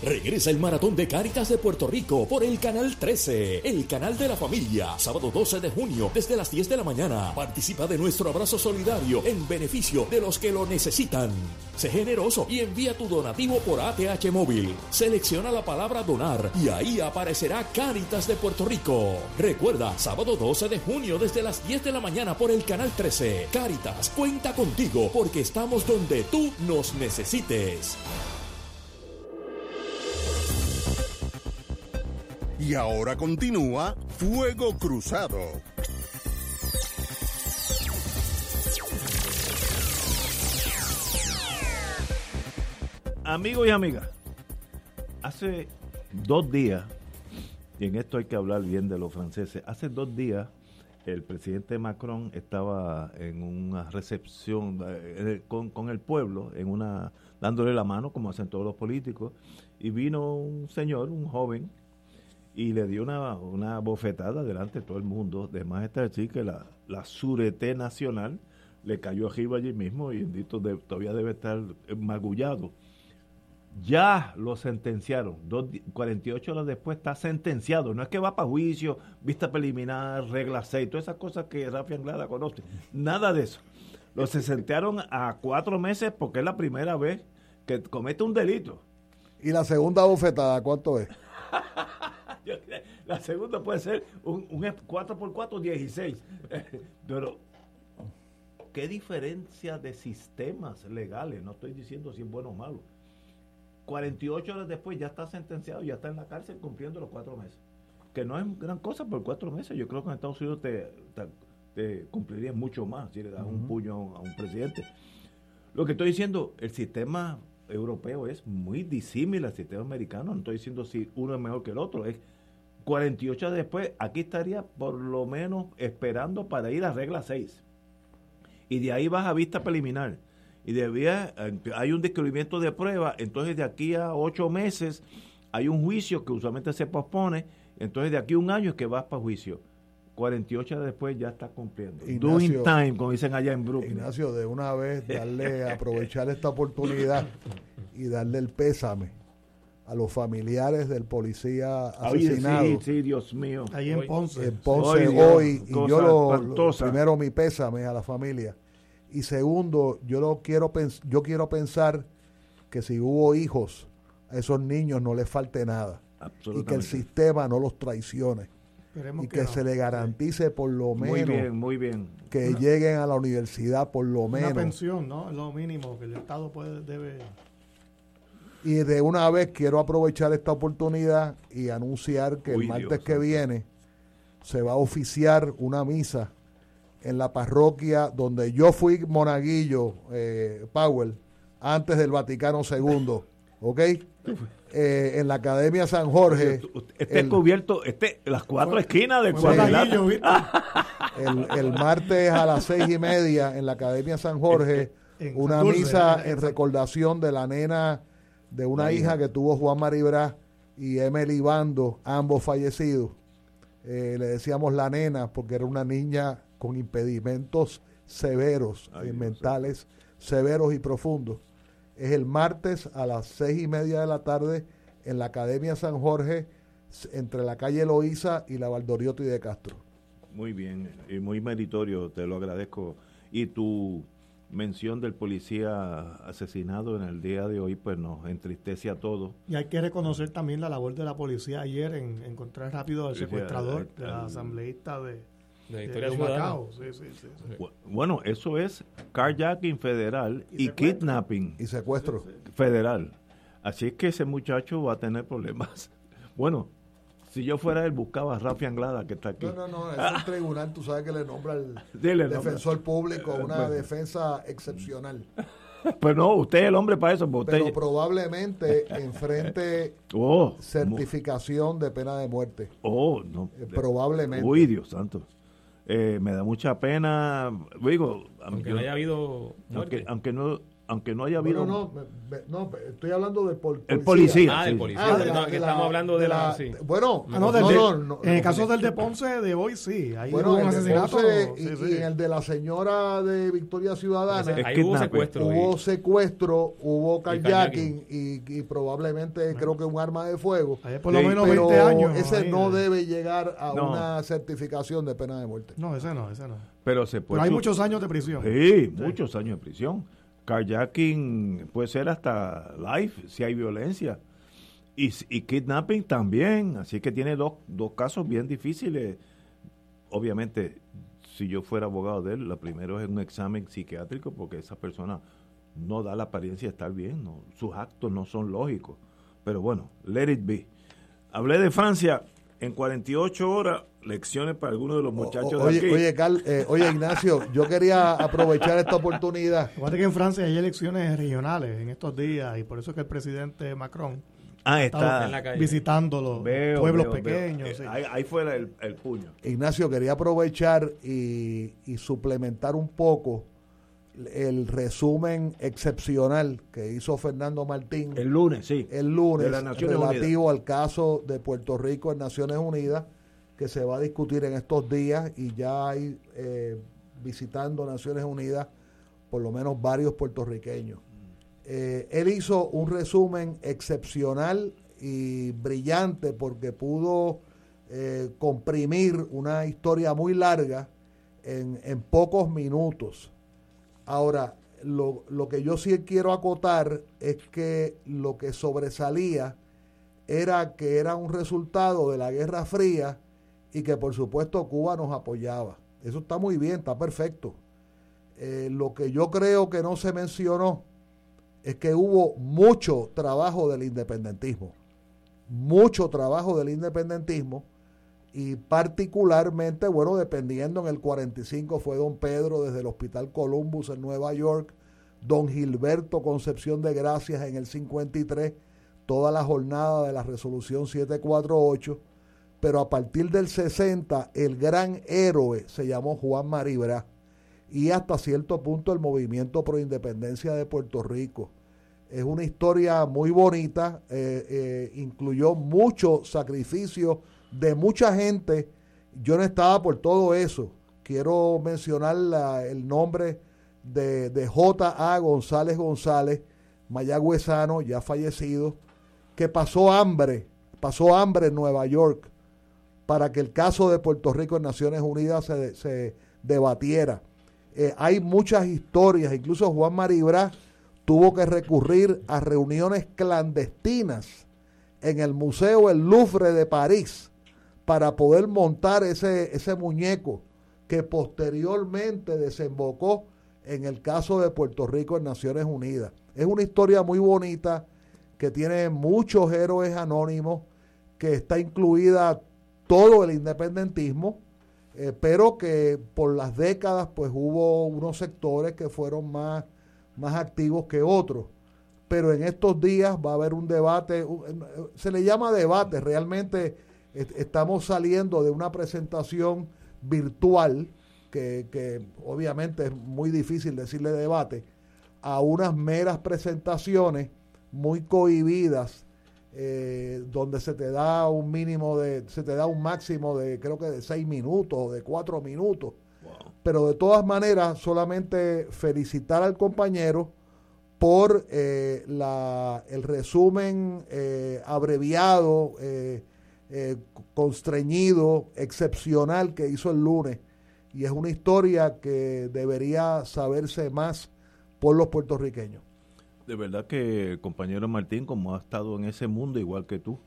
Regresa el maratón de Cáritas de Puerto Rico por el canal 13, el canal de la familia, sábado 12 de junio desde las 10 de la mañana. Participa de nuestro abrazo solidario en beneficio de los que lo necesitan. Sé generoso y envía tu donativo por ATH móvil. Selecciona la palabra donar y ahí aparecerá Cáritas de Puerto Rico. Recuerda, sábado 12 de junio desde las 10 de la mañana por el canal 13. Cáritas cuenta contigo porque estamos donde tú nos necesites.
Y ahora continúa Fuego Cruzado.
Amigos y amigas, hace dos días, y en esto hay que hablar bien de los franceses, hace dos días el presidente Macron estaba en una recepción eh, con, con, el pueblo, en una dándole la mano, como hacen todos los políticos, y vino un señor, un joven, y le dio una, una bofetada delante de todo el mundo, de más está decir que la, la surete nacional le cayó arriba allí mismo y bendito todavía debe estar magullado. Ya lo sentenciaron, 48 horas después está sentenciado, no es que va para juicio, vista preliminar, regla 6, todas esas cosas que Rafi Anglada conoce, nada de eso. Lo sentenciaron a cuatro meses porque es la primera vez que comete un delito.
¿Y la segunda bofetada cuánto es?
la segunda puede ser un, un 4x4, 16. Pero, ¿qué diferencia de sistemas legales? No estoy diciendo si es bueno o malo. 48 horas después ya está sentenciado, ya está en la cárcel cumpliendo los cuatro meses. Que no es gran cosa por cuatro meses. Yo creo que en Estados Unidos te, te, cumpliría mucho más si le das un puño a un presidente. Lo que estoy diciendo, el sistema europeo es muy disímil al sistema americano. No estoy diciendo si uno es mejor que el otro. Es 48 después, aquí estaría por lo menos esperando para ir a regla 6. Y de ahí vas a vista preliminar. Y debía, hay un descubrimiento de prueba, entonces de aquí a ocho meses hay un juicio que usualmente se pospone, entonces de aquí a un año es que vas para juicio. 48 después ya está cumpliendo.
Doing time, como dicen allá en Brooklyn. Ignacio, de una vez darle, aprovechar esta oportunidad y darle el pésame a los familiares del policía asesinado.
sí, sí, Dios mío.
Ahí en Ponce.
En Ponce hoy, y yo lo, primero mi pésame a la familia. Y segundo, yo lo quiero yo quiero pensar que si hubo hijos, a esos niños no les falte nada. Y que el sistema no los traicione y que, se le garantice por lo menos
muy bien, muy bien.
que lleguen a la universidad por lo menos.
Una pensión, ¿no? Lo mínimo que el Estado puede debe.
Y de una vez quiero aprovechar esta oportunidad y anunciar que el martes que viene se va a oficiar una misa en la parroquia donde yo fui monaguillo, eh, Powell, antes del Vaticano II. ¿Ok? Eh, en la Academia San Jorge.
Este cubierto, este, las cuatro esquinas del
el, el, martes a las seis y media en la Academia San Jorge, una misa en recordación de la nena de una hija, que tuvo Juan Maribra y Emily Bando, ambos fallecidos. Eh, le decíamos la nena porque era una niña con impedimentos severos, mentales severos y profundos es el martes a las seis y media de la tarde en la Academia San Jorge, entre la calle Loíza y la Valdoriotti de Castro.
Muy bien, y muy meritorio, te lo agradezco. Y tu mención del policía asesinado en el día de hoy, pues nos entristece a todos.
Y hay que reconocer también la labor de la policía ayer en encontrar rápido al secuestrador, de la asambleísta de,
bueno, eso es carjacking federal y, kidnapping.
Y secuestro.
Federal. Así es que ese muchacho va a tener problemas. Bueno, si yo fuera él, buscaba a Rafi Anglada, que está aquí.
No, no, no, es un tribunal, tú sabes que le nombra al defensor público una defensa excepcional.
Pues no, usted es el hombre para eso. Pues
Pero probablemente enfrente oh, certificación de pena de muerte.
Oh, no.
Eh, probablemente.
Uy, Dios santo. Eh, me da mucha pena, digo,
aunque, no haya habido
aunque, no aunque no haya habido
no, no, estoy hablando del
policía. El policía.
Ah, del policía. Ah, estamos hablando de la,
bueno,
en el caso del de Ponce de hoy sí, ahí
bueno, hubo un asesinato y, en el de la señora de Victoria Ciudadana
ahí hubo secuestro,
hubo secuestro, hubo kayaking y, probablemente creo que un arma de fuego.
por lo menos 20 años.
Ese no debe llegar a una certificación de pena de muerte.
No, ese no, ese no.
Pero se puede.
Pero hay muchos años de prisión.
Sí, muchos años de prisión carjacking puede ser hasta life si hay violencia. Y, kidnapping también. Así que tiene dos, dos casos bien difíciles. Obviamente, si yo fuera abogado de él, lo primero es un examen psiquiátrico porque esa persona no da la apariencia de estar bien. Sus actos no son lógicos. Pero bueno, let it be. Hablé de Francia en 48 horas lecciones para algunos de los muchachos
oye,
de aquí.
Oye, Carl, eh, oye, Ignacio, yo quería aprovechar esta oportunidad.
Fíjate que en Francia hay elecciones regionales en estos días y por eso es que el presidente Macron Ah, está en la calle. visitando los pueblos pequeños.
Eh, ahí, fue el, puño.
Ignacio, quería aprovechar y, suplementar un poco el resumen excepcional que hizo Fernando Martín.
El lunes, sí.
El lunes, relativo al caso de Puerto Rico en Naciones Unidas, que se va a discutir en estos días y ya hay eh, visitando Naciones Unidas por lo menos varios puertorriqueños. Eh, él hizo un resumen excepcional y brillante porque pudo eh, comprimir una historia muy larga en, pocos minutos. Ahora, lo, lo, que yo sí quiero acotar es que lo que sobresalía era que era un resultado de la Guerra Fría y que por supuesto Cuba nos apoyaba. Eso está muy bien, está perfecto. Eh, lo que yo creo que no se mencionó es que hubo mucho trabajo del independentismo, mucho trabajo del independentismo y particularmente, bueno, dependiendo en el 45 fue don Pedro desde el Hospital Columbus en Nueva York, don Gilberto Concepción de Gracias en el 53, toda la jornada de la resolución 748, pero a partir del 60 el gran héroe se llamó Juan Maribra y hasta cierto punto el movimiento pro independencia de Puerto Rico. Es una historia muy bonita, eh, eh, incluyó mucho sacrificio de mucha gente. Yo no estaba por todo eso. Quiero mencionar el nombre de, de J.A. González González, mayagüezano, ya fallecido, que pasó hambre, pasó hambre en Nueva York para que el caso de Puerto Rico en Naciones Unidas se, se debatiera. Eh, hay muchas historias, incluso Juan Maribra tuvo que recurrir a reuniones clandestinas en el Museo El Louvre de París para poder montar ese, ese muñeco que posteriormente desembocó en el caso de Puerto Rico en Naciones Unidas. Es una historia muy bonita que tiene muchos héroes anónimos, que está incluida todo el independentismo eh, pero que por las décadas pues hubo unos sectores que fueron más, más activos que otros. Pero en estos días va a haber un debate, se le llama debate, realmente estamos saliendo de una presentación virtual, que, que obviamente es muy difícil decirle debate, a unas meras presentaciones muy cohibidas eh, donde se te da un mínimo de, se te da un máximo de creo que de seis minutos o de cuatro minutos. Pero de todas maneras, solamente felicitar al compañero por eh, la, el resumen eh, abreviado, constreñido, excepcional que hizo el lunes. Y es una historia que debería saberse más por los puertorriqueños
de verdad que compañero Martín, como ha estado en ese mundo igual que tú,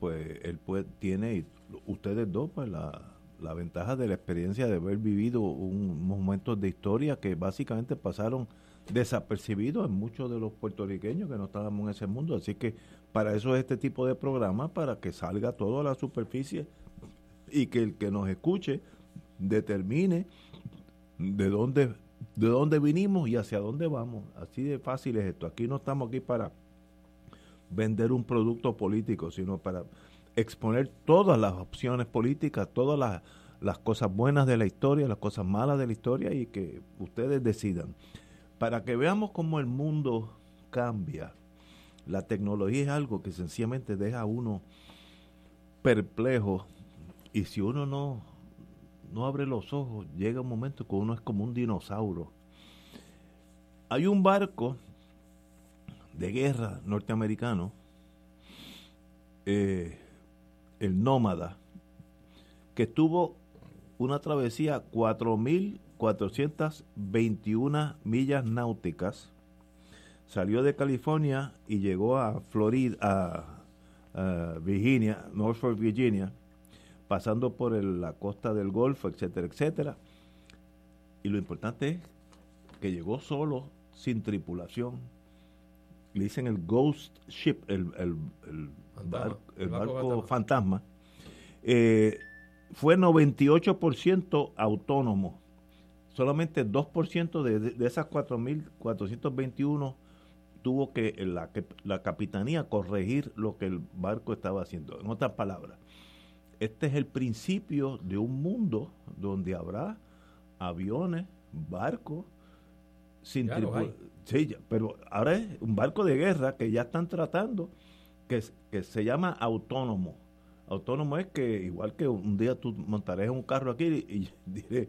pues él pues, tiene, ustedes dos, pues la, la ventaja de la experiencia de haber vivido un momentos de historia que básicamente pasaron desapercibidos en muchos de los puertorriqueños que no estábamos en ese mundo. Así que para eso es este tipo de programa, para que salga todo a la superficie y que el que nos escuche determine de dónde de dónde vinimos y hacia dónde vamos. Así de fácil es esto. Aquí no estamos aquí para vender un producto político, sino para exponer todas las opciones políticas, todas las, las cosas buenas de la historia, las cosas malas de la historia y que ustedes decidan. Para que veamos cómo el mundo cambia. La tecnología es algo que sencillamente deja a uno perplejo y si uno no no abre los ojos, llega un momento que uno es como un dinosaurio. Hay un barco de guerra norteamericano, eh, el Nómada, que tuvo una travesía 4.421 millas náuticas, salió de California y llegó a Florida, a, a Virginia, Norfolk, Virginia, pasando por la costa del Golfo, etcétera, etcétera. Y lo importante es que llegó solo, sin tripulación. Le dicen el Ghost Ship, el, barco, fantasma. Eh, fue 98% autónomo. Solamente 2% de, de esas 4.421 tuvo que la, la capitanía corregir lo que el barco estaba haciendo. En otras palabras, este es el principio de un mundo donde habrá aviones, barcos, sin tripulación. Sí, pero ahora es un barco de guerra que ya están tratando, que, que se llama autónomo. Autónomo es que igual que un día tú montarás un carro aquí y, diré,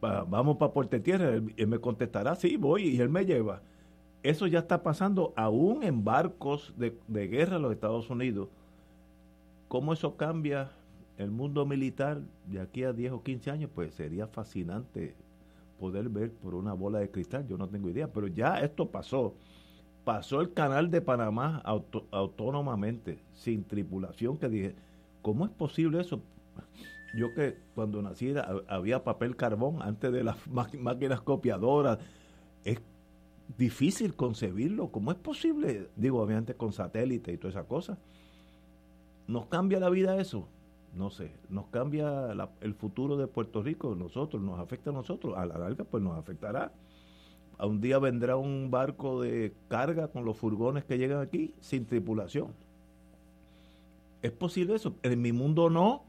vamos para Puerto Tierra, él, me contestará, sí, voy, y él me lleva. Eso ya está pasando aún en barcos de, de guerra en los Estados Unidos. ¿Cómo eso cambia el mundo militar de aquí a 10 o 15 años? Pues sería fascinante poder ver por una bola de cristal, yo no tengo idea, pero ya esto pasó. Pasó el canal de Panamá autónomamente, sin tripulación, que dije, ¿cómo es posible eso? Yo que cuando nací había papel carbón antes de las máquinas copiadoras, es difícil concebirlo, ¿cómo es posible? Digo, obviamente con satélite y toda esa cosa. ¿Nos cambia la vida eso? no sé, nos cambia el futuro de Puerto Rico, nosotros, nos afecta a nosotros, a la larga pues nos afectará. A un día vendrá un barco de carga con los furgones que llegan aquí sin tripulación. ¿Es posible eso? En mi mundo no,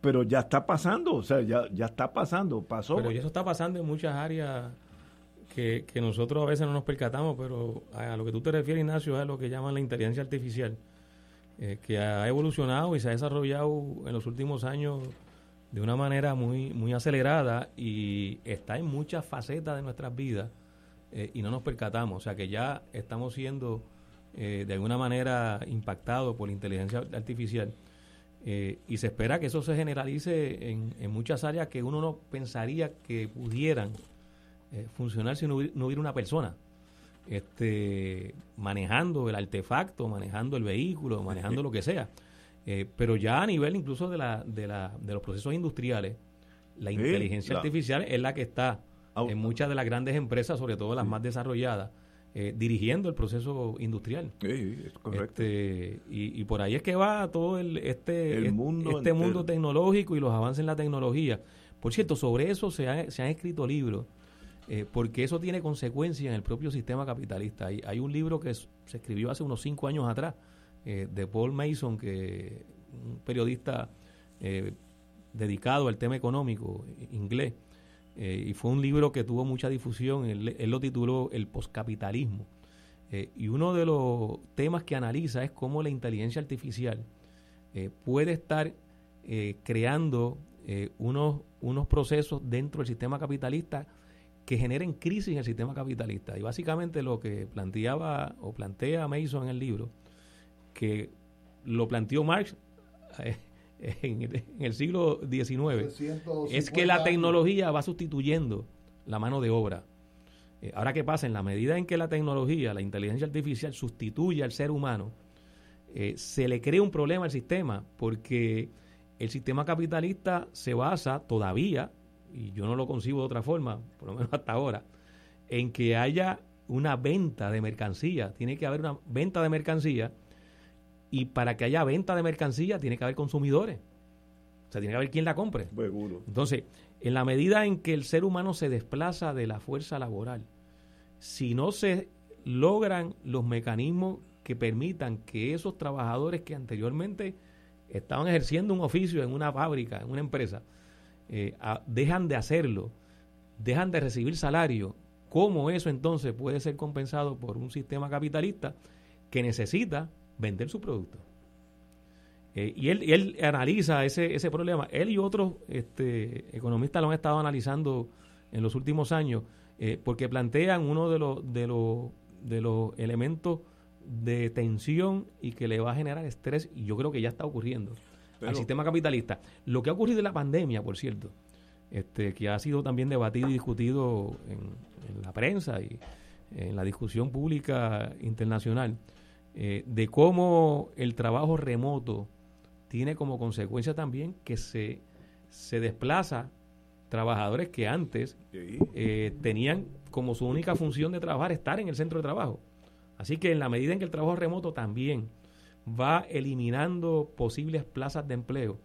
pero ya está pasando, o sea, ya, ya está pasando, pasó.
Pero eso está pasando en muchas áreas que, nosotros a veces no nos percatamos, pero a lo que tú te refieres, Ignacio, es a lo que llaman la inteligencia artificial eh, que ha evolucionado y se ha desarrollado en los últimos años de una manera muy, muy acelerada y está en muchas facetas de nuestras vidas eh, y no nos percatamos. O sea que ya estamos siendo eh, de alguna manera impactados por la inteligencia artificial y se espera que eso se generalice en, en, muchas áreas que uno no pensaría que pudieran funcionar si no hubiera una persona este, manejando el artefacto, manejando el vehículo, manejando lo que sea. Eh, pero ya a nivel incluso de, la, de, la, de los procesos industriales, la inteligencia artificial es la que está en muchas de las grandes empresas, sobre todo las más desarrolladas, eh, dirigiendo el proceso industrial. Este, y, por ahí es que va todo el, este, mundo, este mundo tecnológico y los avances en la tecnología. Por cierto, sobre eso se, se han escrito libros eh, porque eso tiene consecuencias en el propio sistema capitalista. Hay, un libro que se escribió hace unos cinco años atrás eh, de Paul Mason, que un periodista eh, dedicado al tema económico inglés, y fue un libro que tuvo mucha difusión. Él, lo tituló El poscapitalismo. y uno de los temas que analiza es cómo la inteligencia artificial puede estar creando unos, unos procesos dentro del sistema capitalista que generen crisis en el sistema capitalista. Y básicamente lo que planteaba o plantea Mason en el libro, que lo planteó Marx eh, en, el siglo XIX, es que la tecnología va sustituyendo la mano de obra. Eh, ahora, ¿qué pasa? En la medida en que la tecnología, la inteligencia artificial sustituye al ser humano, eh, se le crea un problema al sistema porque el sistema capitalista se basa todavía y yo no lo concibo de otra forma, por lo menos hasta ahora, en que haya una venta de mercancía. Tiene que haber una venta de mercancía y para que haya venta de mercancía tiene que haber consumidores. O sea, tiene que haber quien la compre. Entonces, en la medida en que el ser humano se desplaza de la fuerza laboral, si no se logran los mecanismos que permitan que esos trabajadores que anteriormente estaban ejerciendo un oficio en una fábrica, en una empresa, eh, dejan de hacerlo, dejan de recibir salario, ¿cómo eso entonces puede ser compensado por un sistema capitalista que necesita vender su producto? Eh, y, él, él, analiza ese, ese problema. Él y otros este, economistas lo han estado analizando en los últimos años eh, porque plantean uno de los, de, los, de los elementos de tensión y que le va a generar estrés y yo creo que ya está ocurriendo al sistema capitalista. Lo que ha ocurrido en la pandemia, por cierto, este, que ha sido también debatido y discutido en, la prensa y en la discusión pública internacional, eh, de cómo el trabajo remoto tiene como consecuencia también que se, se desplaza trabajadores que antes eh, tenían como su única función de trabajar estar en el centro de trabajo. Así que en la medida en que el trabajo remoto también va eliminando posibles plazas de empleo.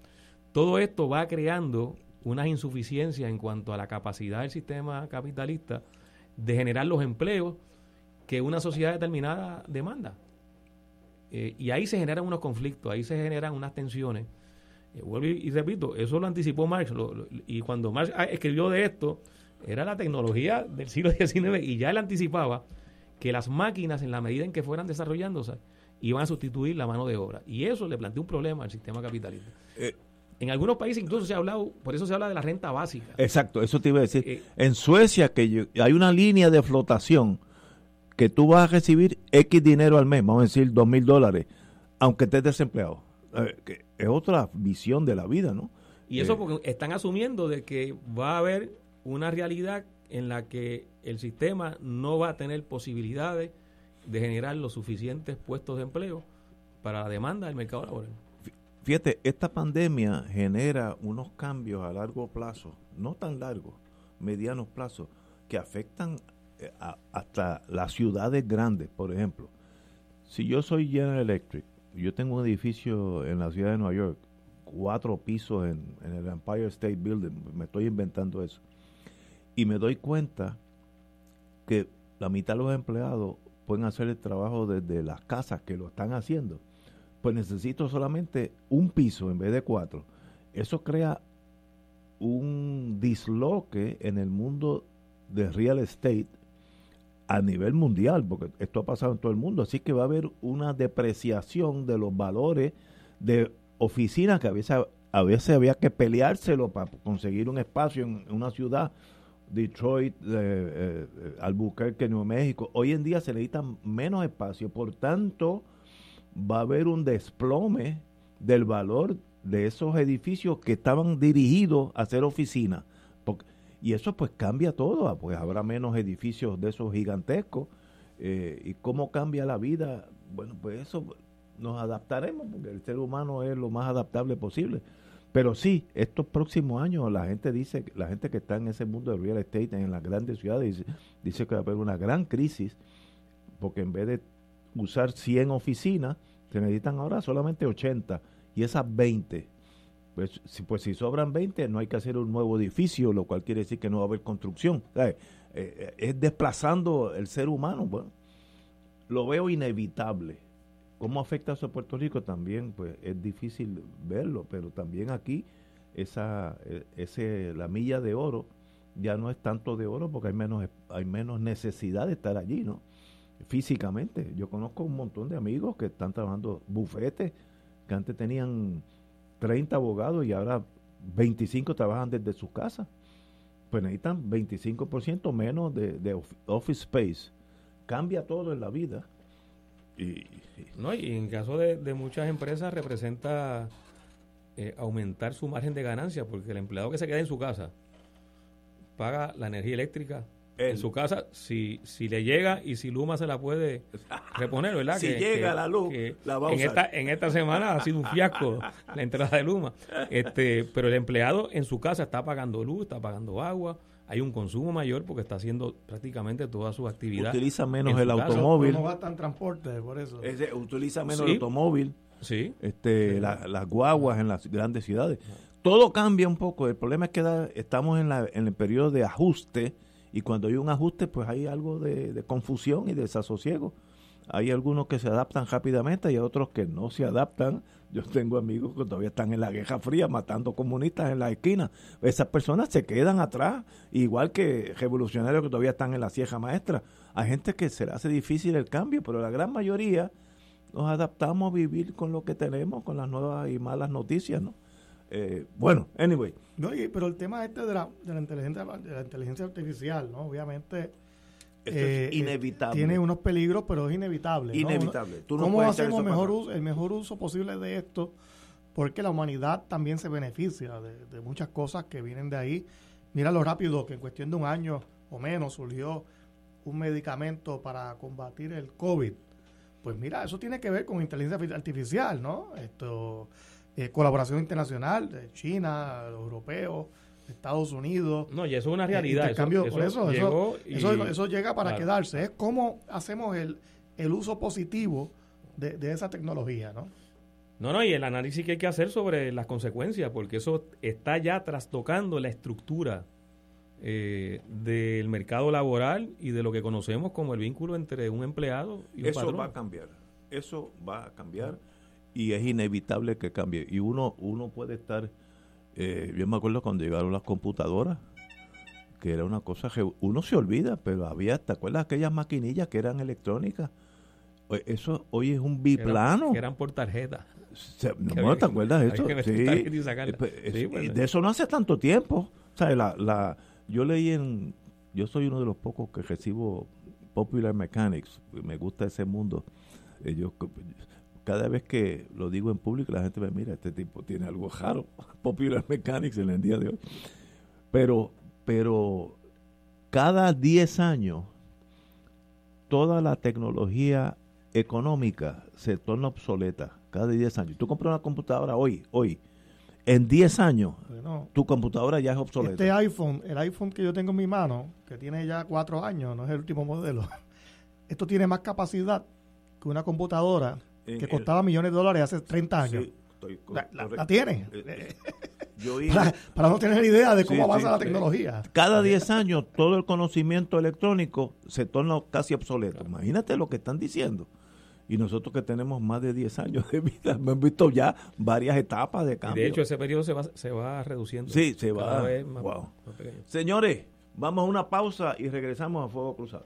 Todo esto va creando unas insuficiencias en cuanto a la capacidad del sistema capitalista de generar los empleos que una sociedad determinada demanda. Eh, y ahí se generan unos conflictos, ahí se generan unas tensiones. Eh, vuelvo y, repito, eso lo anticipó Marx. y cuando Marx ah, escribió de esto, era la tecnología del siglo XIX y ya él anticipaba que las máquinas, en la medida en que fueran desarrollándose, iban a sustituir la mano de obra. Y eso le planteó un problema al sistema capitalista. Eh, en algunos países incluso se ha hablado, por eso se habla de la renta básica.
Exacto, eso te iba a decir. en Suecia que hay una línea de flotación que tú vas a recibir X dinero al mes, vamos a decir dos mil dólares, aunque estés desempleado. Eh, que es otra visión de la vida, ¿no?
Y eso eh, porque están asumiendo de que va a haber una realidad en la que el sistema no va a tener posibilidades de generar los suficientes puestos de empleo para la demanda del mercado laboral.
Fíjate, esta pandemia genera unos cambios a largo plazo, no tan largos, medianos plazos, que afectan eh, hasta las ciudades grandes, por ejemplo. Si yo soy General Electric, yo tengo un edificio en la ciudad de Nueva York, cuatro pisos en, el Empire State Building, me estoy inventando eso, y me doy cuenta que la mitad de los empleados pueden hacer el trabajo desde las casas que lo están haciendo, pues necesito solamente un piso en vez de cuatro. Eso crea un disloque en el mundo de real estate a nivel mundial, porque esto ha pasado en todo el mundo, así que va a haber una depreciación de los valores de oficinas que a veces, a había que peleárselo para conseguir un espacio en, una ciudad, Detroit, eh, eh, Albuquerque, Nuevo México. Hoy en día se necesitan menos espacio, por tanto va a haber un desplome del valor de esos edificios que estaban dirigidos a ser oficinas. Y eso pues cambia todo, ah, pues habrá menos edificios de esos gigantescos. Eh, ¿Y cómo cambia la vida? Bueno, pues eso nos adaptaremos, porque el ser humano es lo más adaptable posible. Pero sí, estos próximos años la gente dice, la gente que está en ese mundo de real estate en las grandes ciudades dice, que va a haber una gran crisis, porque en vez de usar 100 oficinas, se necesitan ahora solamente 80 y esas 20 pues si, pues si sobran 20, no hay que hacer un nuevo edificio, lo cual quiere decir que no va a haber construcción. Eh, eh, es desplazando el ser humano. Bueno, lo veo inevitable. ¿Cómo afecta eso a Puerto Rico? También pues es difícil verlo, pero también aquí esa, e, ese, la milla de oro ya no es tanto de oro porque hay menos, hay menos necesidad de estar allí, ¿no? Físicamente. Yo conozco un montón de amigos que están trabajando bufetes, que antes tenían 30 abogados y ahora 25 trabajan desde su casa. Pues necesitan 25% menos de, office space. Cambia todo en la vida.
Y, no, y en caso de, muchas empresas representa eh, aumentar su margen de ganancia, porque el empleado que se queda en su casa paga la energía eléctrica, en su casa, si, si le llega y si Luma se la puede reponer, ¿verdad?
si llega la luz, la va
en Esta, en esta semana ha sido un fiasco la entrada de Luma. Este, pero el empleado en su casa está pagando luz, está pagando agua, hay un consumo mayor porque está haciendo prácticamente todas sus actividades.
Utiliza menos el automóvil.
No gastan transporte, por eso.
utiliza menos el automóvil. Sí. Este, las guaguas en las grandes ciudades. Todo cambia un poco. El problema es que estamos en, la, en el periodo de ajuste y cuando hay un ajuste, pues hay algo de, confusión y desasosiego. Hay algunos que se adaptan rápidamente y otros que no se adaptan. Yo tengo amigos que todavía están en la Guerra Fría matando comunistas en la esquina. Esas personas se quedan atrás, igual que revolucionarios que todavía están en la Sierra Maestra. Hay gente que se le hace difícil el cambio, pero la gran mayoría nos adaptamos a vivir con lo que tenemos, con las nuevas y malas noticias, ¿no? Eh, bueno, anyway.
No, pero el tema este de la, de la, inteligencia, de la inteligencia artificial, ¿no? Obviamente...
Esto es eh, inevitable.
tiene unos peligros, pero es inevitable.
Inevitable.
¿Cómo hacemos mejor uso, el mejor uso posible de esto? Porque la humanidad también se beneficia de, de muchas cosas que vienen de ahí. Mira lo rápido que en cuestión de un año o menos surgió un medicamento para combatir el COVID. Pues mira, eso tiene que ver con inteligencia artificial, ¿no? Esto eh, colaboración internacional de China, europeos, Estados Unidos.
No, y eso es una realidad.
Eso, por eso, eso, eso, llega para quedarse. Es cómo hacemos el, el uso positivo de, de, esa tecnología, ¿no?
No, no, y el análisis que hay que hacer sobre las consecuencias, porque eso está ya trastocando la estructura eh, del mercado laboral y de lo que conocemos como el vínculo entre un empleado y un
Eso va a cambiar. Eso va a cambiar y es inevitable que cambie. Y uno, uno puede estar. Eh, yo me acuerdo cuando llegaron las computadoras, que era una cosa que uno se olvida, pero había, ¿te acuerdas aquellas maquinillas que eran electrónicas? Eso hoy es un biplano.
Que eran, por tarjeta.
no, ¿te acuerdas de eso? Sí, de eso no hace tanto tiempo. O sea, la, la, yo leí en, yo soy uno de los pocos que recibo Popular Mechanics, me gusta ese mundo. Yo, cada vez que lo digo en público, la gente me mira, este tipo tiene algo raro, Popular Mechanics en el día de hoy. Pero, pero cada 10 años, toda la tecnología económica se torna obsoleta, cada 10 años. Tú compras una computadora hoy, hoy, en 10 años, tu computadora ya es obsoleta.
Este iPhone, el iPhone que yo tengo en mi mano, que tiene ya 4 años, no es el último modelo, esto tiene más capacidad que una computadora que costaba millones de dólares hace 30 años. la, tiene. Eh, eh, para, no tener idea de cómo avanza la tecnología.
Cada 10 años todo el conocimiento electrónico se torna casi obsoleto. Imagínate lo que están diciendo y nosotros que tenemos más de 10 años de vida, hemos visto ya varias etapas de cambio.
de hecho, ese periodo se va, se va reduciendo.
Sí, se va. Señores, vamos a una pausa y regresamos a Fuego Cruzado.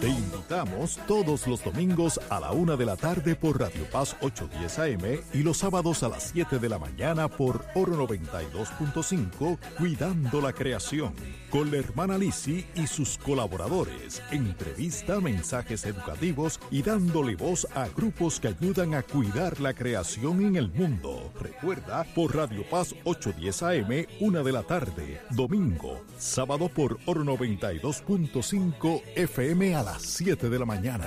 Te invitamos todos los domingos a la una de la tarde por Radio Paz 810 AM y los sábados a las 7 de la mañana por Oro 92.5 Cuidando la Creación con la hermana Lisi y sus colaboradores. Entrevista, mensajes educativos y dándole voz a grupos que ayudan a cuidar la creación en el mundo. Recuerda por Radio Paz 810 AM, una de la tarde, domingo, sábado por Oro 92.5 FM a las 7 de la mañana.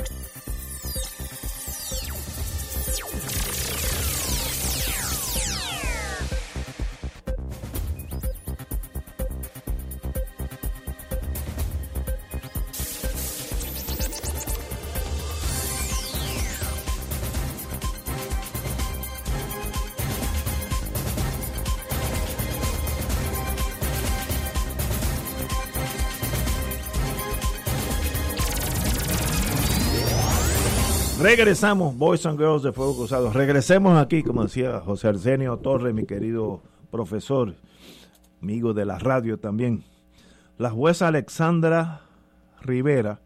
Regresamos, Boys and Girls de Fuego Cruzado. Regresemos aquí, como decía José Arsenio Torres, mi querido profesor, amigo de la radio también. La jueza Alexandra Rivera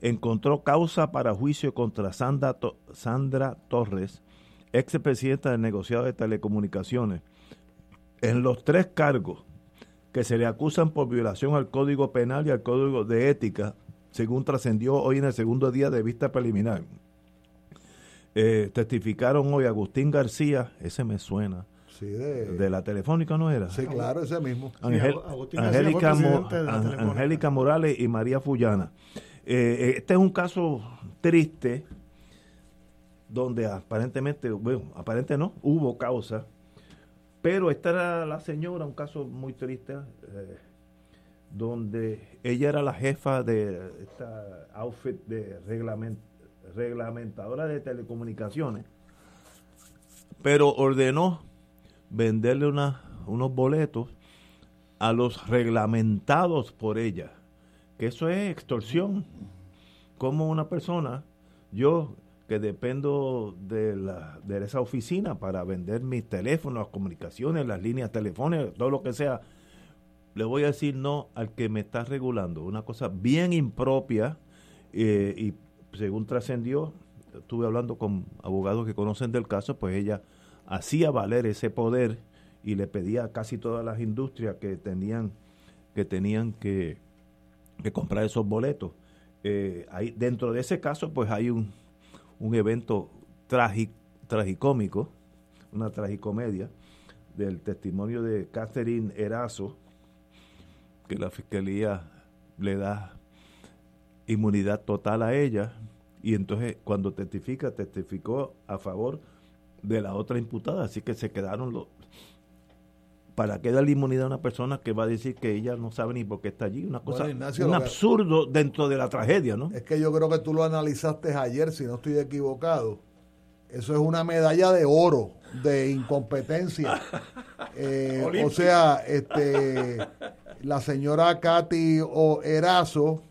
encontró causa para juicio contra Sandra, Sandra Torres, ex presidenta del negociado de telecomunicaciones, en los tres cargos que se le acusan por violación al Código Penal y al Código de Ética según trascendió hoy en el segundo día de vista preliminar. Eh, testificaron hoy Agustín García, ese me suena. de, la telefónica no era.
Sí, claro, ese mismo.
Angélica, Morales y María Fullana. Eh, eh, este es un caso triste donde aparentemente, bueno, aparentemente no, hubo causa, pero esta era la señora, un caso muy triste donde ella era la jefa de esta outfit de reglamentadora de telecomunicaciones, pero ordenó venderle unos boletos a los reglamentados por ella, que eso es extorsión. Como una persona, yo que dependo de, la, de esa oficina para vender mis teléfonos, las comunicaciones, las líneas telefónicas, todo lo que sea, le voy a decir no al que me está regulando. Una cosa bien impropia eh, y según trascendió, estuve hablando con abogados que conocen del caso, pues ella hacía valer ese poder y le pedía a casi todas las industrias que tenían que tenían que, comprar esos boletos. Eh, dentro de ese caso, pues hay un, un evento tragicómico, una tragicomedia, del testimonio de Catherine Erazo, que la fiscalía le da inmunidad total a ella y entonces cuando testifica, testificó a favor de la otra imputada, así que se quedaron los... ¿Para qué la inmunidad a una persona que va a decir que ella no sabe ni por qué está allí? Una cosa, un absurdo dentro de la tragedia, ¿no?
Es que yo creo que tú lo analizaste ayer, si no estoy equivocado. Eso es una medalla de oro de incompetencia. Eh, o sea, este la señora Katy Erazo,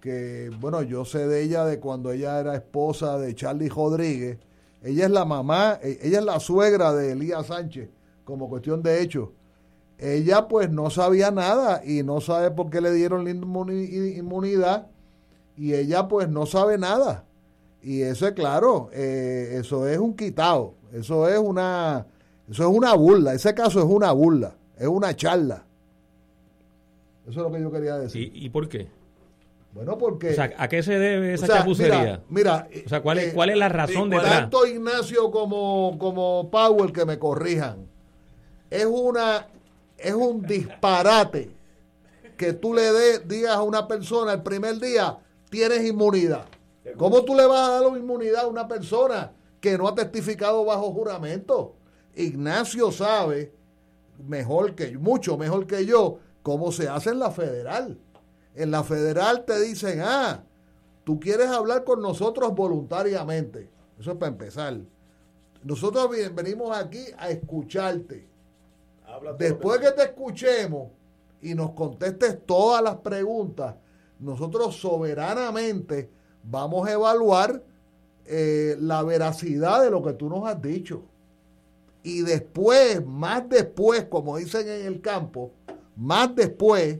que bueno, yo sé de ella de cuando ella era esposa de Charlie Rodríguez. Ella es la mamá, e, ella es la suegra de Elías Sánchez, como cuestión de hecho. Ella pues no sabía nada y no sabe por qué le dieron la inmunidad y ella pues no sabe nada. Y eso es claro, eh, eso es un quitado, eso es una, eso es una burla, ese caso es una burla, es una charla. Eso es lo que yo quería decir.
¿Y, por qué?
Bueno, porque...
O sea, ¿a qué se debe esa chapucería?
Mira,
o sea, ¿cuál es, eh, cuál es la razón de
Tanto Ignacio como, como Powell que me corrijan. Es una... Es un disparate que tú le de, digas a una persona el primer día, tienes inmunidad. ¿Cómo tú le vas a dar inmunidad a una persona que no ha testificado bajo juramento? Ignacio sabe mejor que mucho mejor que yo ¿Cómo se hace en la federal. En la federal te dicen, ah, tú quieres hablar con nosotros voluntariamente. Eso es para empezar. Nosotros venimos aquí a escucharte. Después que, te escuchemos y nos contestes todas las preguntas, nosotros soberanamente vamos a evaluar eh, la veracidad de lo que tú nos has dicho. Y después, más después, como dicen en el campo, más después,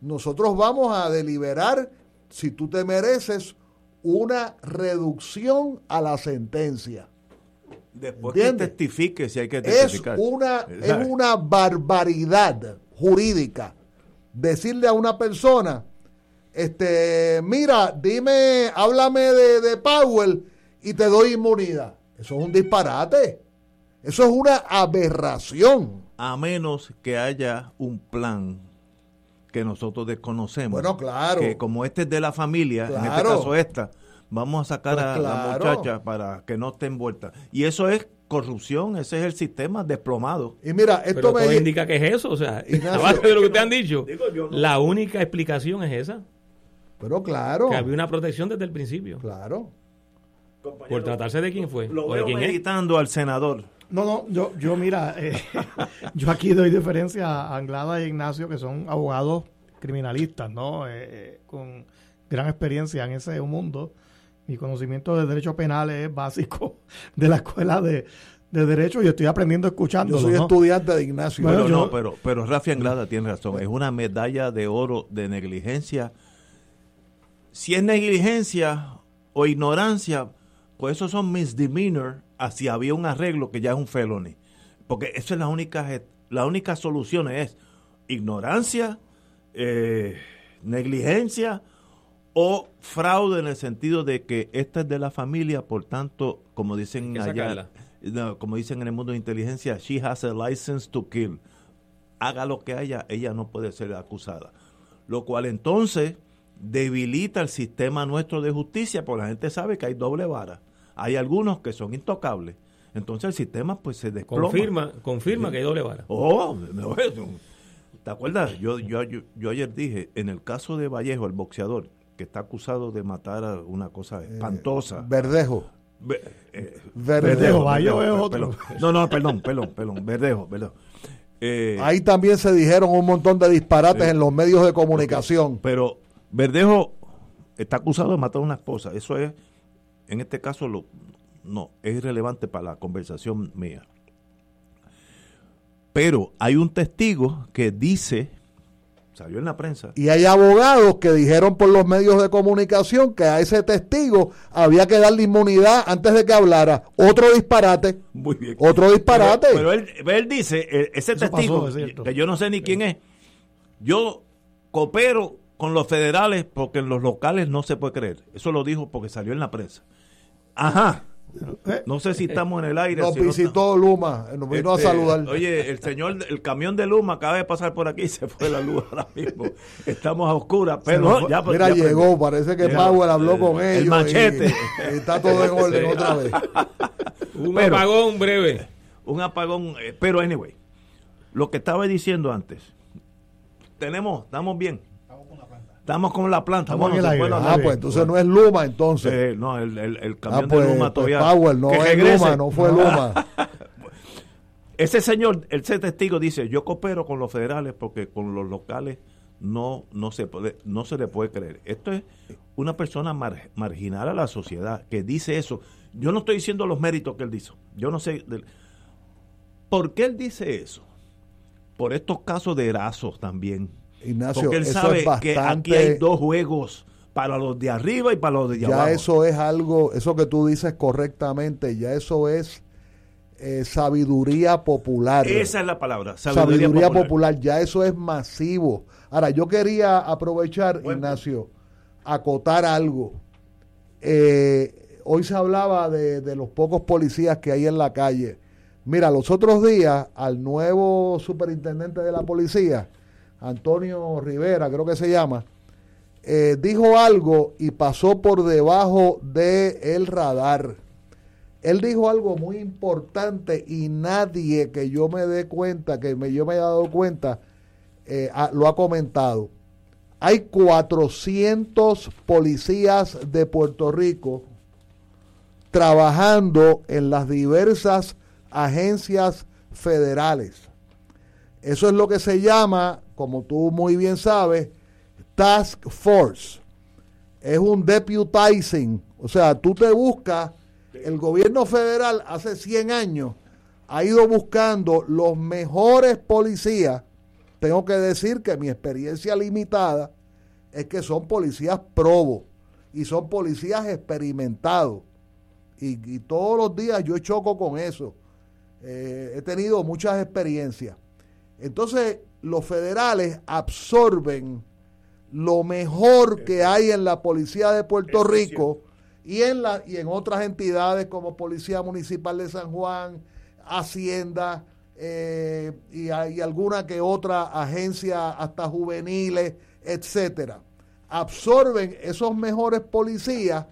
nosotros vamos a deliberar si tú te mereces una reducción a la sentencia.
Después que testifique si hay que testificar.
Es una, es una barbaridad jurídica decirle a una persona, este, mira, dime, háblame de, de Powell y te doy inmunidad. Eso es un disparate. Eso es una aberración
a menos que haya un plan que nosotros desconocemos.
Bueno, claro.
Que como este es de la familia, en este caso esta, vamos a sacar pues a la muchacha para que no esté envuelta. Y eso es corrupción, ese es el sistema desplomado.
Y mira, esto
me indica que es eso, o sea, aparte de lo que te han dicho, la única explicación es esa.
Pero claro.
Que había una protección desde el principio.
Claro.
Por tratarse de quién fue.
Lo
o de
quién meditando al senador
no, no, yo, yo mira, eh, yo aquí doy diferencia a Anglada y Ignacio, que son abogados criminalistas, ¿no? Eh, eh, con gran experiencia en ese mundo. mi conocimiento de derecho penal es básico de la escuela de, derecho y estoy aprendiendo escuchando.
Yo soy estudiante de Ignacio.
pero no, pero, pero Rafi Anglada tiene razón. Es una medalla de oro de negligencia. Si es negligencia o ignorancia, pues esos son misdemeanor así había un arreglo que ya es un felony. Porque esa es la única, la única solución es ignorancia, eh, negligencia o fraude en el sentido de que esta es de la familia, por tanto, como dicen allá, como dicen en el mundo de inteligencia, she has a license to kill. Haga lo que haya, ella no puede ser acusada. Lo cual entonces debilita el sistema nuestro de justicia, porque la gente sabe que hay doble vara. Hay algunos que son intocables. Entonces el sistema pues se desploma.
Confirma, confirma que hay doble vara.
Oh, ¿te acuerdas? Yo, yo, yo, ayer dije, en el caso de Vallejo, el boxeador, que está acusado de matar a una cosa eh, espantosa.
verdejo.
Eh, verdejo. Vallejo es otro. No, no, perdón, perdón, perdón. Verdejo, perdón.
Eh, Ahí también se dijeron un montón de disparates en los medios de comunicación.
Pero Verdejo está acusado de matar a una esposa. Eso es en este caso lo, no, es irrelevante para la conversación mía. Pero hay un testigo que dice, salió en la prensa.
Y hay abogados que dijeron por los medios de comunicación que a ese testigo había que darle inmunidad antes de que hablara. Otro disparate.
Muy bien.
Otro disparate.
Pero, él, dice, eh, ese testigo, que yo no sé ni quién es, yo coopero con los federales porque en los locales no se puede creer. Eso lo dijo porque salió en la prensa. Ajá. No sé si estamos en el aire.
Nos visitó Luma, nos vino a este, saludar.
Oye, el señor, el camión de Luma acaba de pasar por aquí y se fue la luz ahora mismo. Estamos a oscuras, pero ya,
Mira, llegó, parece que Power habló con ellos.
El machete.
Y, está todo en orden otra vez.
Un apagón breve.
Un apagón, eh, pero anyway, lo que estaba diciendo antes, tenemos, estamos bien Estamos con la planta.
Estamos en el Ah, pues entonces no es Luma, entonces.
Eh, no, el, el, el ah, camión de pues, Luma pues, todavía.
No es Luma, no fue Luma.
Ese señor, ese testigo dice, yo coopero con los federales porque con los locales no, no, se, puede, no se le puede creer. Esto es una persona marginal a la sociedad que dice eso. Yo no estoy diciendo los méritos que él dice. Yo no sé. ¿Por qué él dice eso? Por estos casos de Erazos también
Ignacio,
Porque él sabe que aquí hay dos juegos para los de arriba y para los de abajo.
Ya eso es algo, eso que tú dices correctamente, ya eso es eh, sabiduría popular.
Esa es la palabra,
sabiduría, popular. Ya eso es masivo. Ahora, yo quería aprovechar, Ignacio, acotar algo. Eh, hoy se hablaba de, de los pocos policías que hay en la calle. Mira, los otros días al nuevo superintendente de la policía, Antonio Rivera, creo que se llama, eh, dijo algo y pasó por debajo del el radar. Él dijo algo muy importante y nadie que yo me dé cuenta, que yo me he dado cuenta, eh, lo ha comentado. Hay 400 policías de Puerto Rico trabajando en las diversas agencias federales. Eso es lo que se llama como tú muy bien sabes, Task Force. Es un deputizing. O sea, tú te buscas, el gobierno federal hace 100 años ha ido buscando los mejores policías. Tengo que decir que mi experiencia limitada es que son policías probos y son policías experimentados. Y, todos los días yo choco con eso. Eh, he tenido muchas experiencias. Entonces, los federales absorben lo mejor que hay en la policía de Puerto Rico y en, la, y en otras entidades como Policía Municipal de San Juan, Hacienda eh, y, alguna que otra agencia hasta juveniles, etcétera. Absorben esos mejores policías.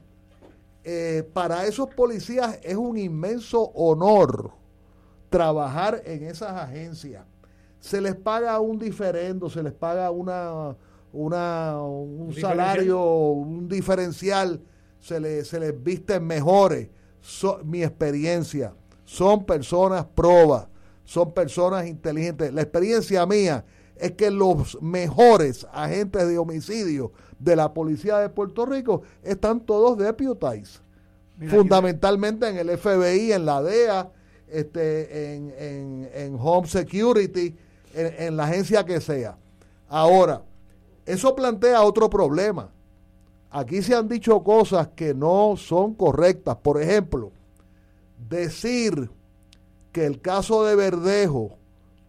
Eh, para esos policías es un inmenso honor trabajar en esas agencias se les paga un diferendo, se les paga una, una un salario, un diferencial, se, les, se les visten mejores. mi experiencia, son personas probas, son personas inteligentes. La experiencia mía es que los mejores agentes de homicidio de la policía de Puerto Rico están todos deputized. fundamentalmente en el FBI, en la DEA, este, en, Home Security, en la agencia que sea. Ahora, eso plantea otro problema. Aquí se han dicho cosas que no son correctas. Por ejemplo, decir que el caso de Verdejo,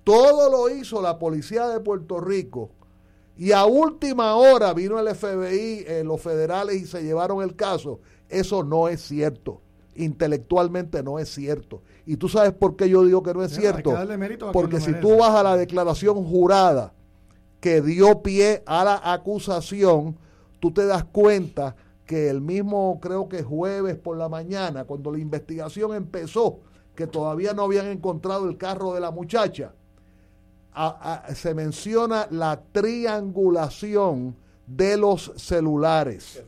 todo lo hizo la policía de Puerto Rico y a última hora vino el FBI, eh, los federales y se llevaron el caso. Eso no es cierto. Intelectualmente no es cierto. Y tú sabes por qué yo digo que no es cierto. Porque si tú vas a la declaración jurada que dio pie a la acusación, tú te das cuenta que el mismo, creo que jueves por la mañana, cuando la investigación empezó, que todavía no habían encontrado el carro de la muchacha, se menciona la triangulación de los celulares.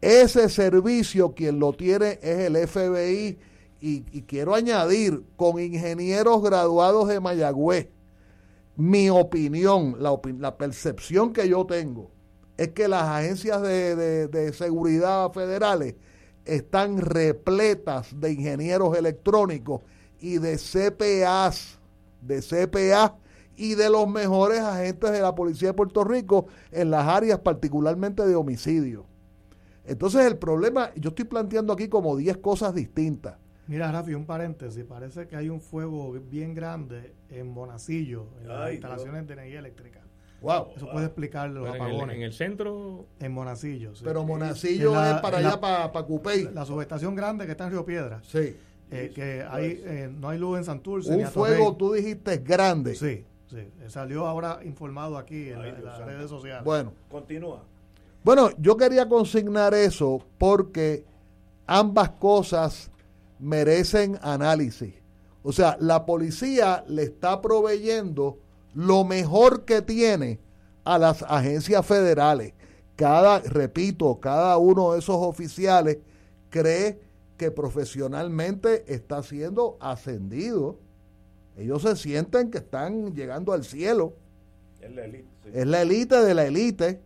Ese servicio quien lo tiene es el FBI y, quiero añadir con ingenieros graduados de Mayagüez mi opinión, la, percepción que yo tengo, es que las agencias de, seguridad federales están repletas de ingenieros electrónicos y de CPAs, de CPA y de los mejores agentes de la Policía de Puerto Rico en las áreas particularmente de homicidio. Entonces el problema, yo estoy planteando aquí como 10 cosas distintas.
Mira, Rafi, un paréntesis. Parece que hay un fuego bien grande en Monacillo, en las instalaciones de energía eléctrica.
Wow.
Eso puede explicar los apagones.
En el, centro.
En Monacillo.
Pero Monacillo es para allá, para, para Cupey.
La subestación grande que está en Río Piedra.
Sí.
Eh, que hay, eh, no hay luz en Santurce.
Un fuego, tú dijiste, grande.
Sí, sí. Salió ahora informado aquí en, en las redes sociales.
Bueno.
Continúa.
Bueno, yo quería consignar eso porque ambas cosas merecen análisis. O sea, la policía le está proveyendo lo mejor que tiene a las agencias federales. Cada, repito, cada uno de esos oficiales cree que profesionalmente está siendo ascendido. Ellos se sienten que están llegando al cielo.
Es la élite.
Es la élite de la élite.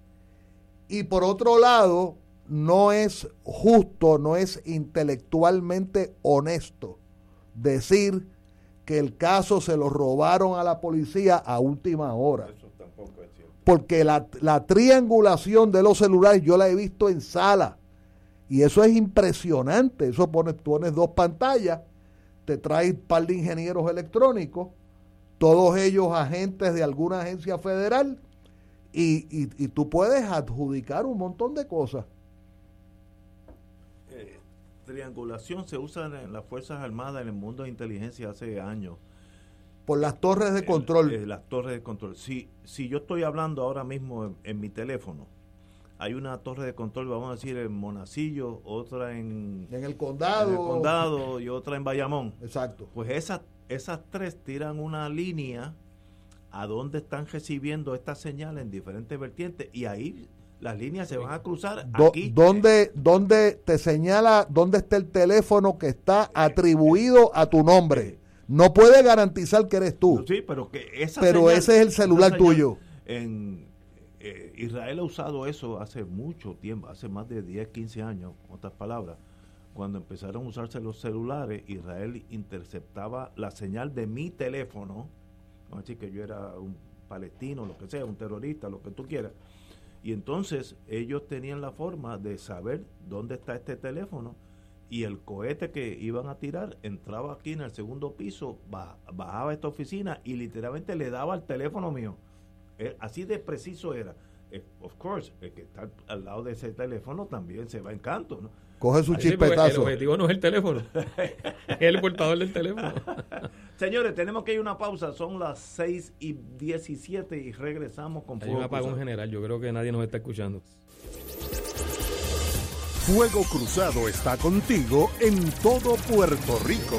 Y por otro lado, no es justo, no es intelectualmente honesto decir que el caso se lo robaron a la policía a última hora. Porque la, triangulación de los celulares yo la he visto en sala. Y eso es impresionante. Eso pones, pones dos pantallas, te traes un par de ingenieros electrónicos, todos ellos agentes de alguna agencia federal, y, y tú puedes adjudicar un montón de cosas
triangulación se usa en las Fuerzas Armadas en el mundo de inteligencia hace años.
Por las torres de control.
Eh, las torres de control. Si, si yo estoy hablando ahora mismo en, mi teléfono, hay una torre de control, vamos a decir, en Monacillo, otra en,
en el condado.
En el condado y otra en Bayamón.
Exacto.
Pues esas, esas tres tiran una línea a donde están recibiendo esta señal en diferentes vertientes y ahí las líneas se van a cruzar aquí.
¿Dónde, ¿Dónde te señala dónde está el teléfono que está atribuido a tu nombre? No puede garantizar que eres tú.
Sí, pero que esa
Pero ese es el celular tuyo.
En eh, Israel ha usado eso hace mucho tiempo, hace más de 10, 15 años, otras palabras. Cuando empezaron a usarse los celulares, Israel interceptaba la señal de mi teléfono. No decir que yo era un palestino, lo que sea, un terrorista, lo que tú quieras y entonces ellos tenían la forma de saber dónde está este teléfono y el cohete que iban a tirar entraba aquí en el segundo piso, bajaba esta oficina y literalmente le daba al teléfono mío. Eh, así de preciso era. Eh, of course, el que está al lado de ese teléfono también se va en canto, ¿no?
Coge su chispetazo.
el objetivo no es el teléfono, es el portador del teléfono.
Señores, tenemos que ir a una pausa. Son las 6 y 17 y regresamos con
Fuego Hay un apagón general. Yo creo que nadie nos está escuchando.
Fuego Cruzado está contigo en todo Puerto Rico.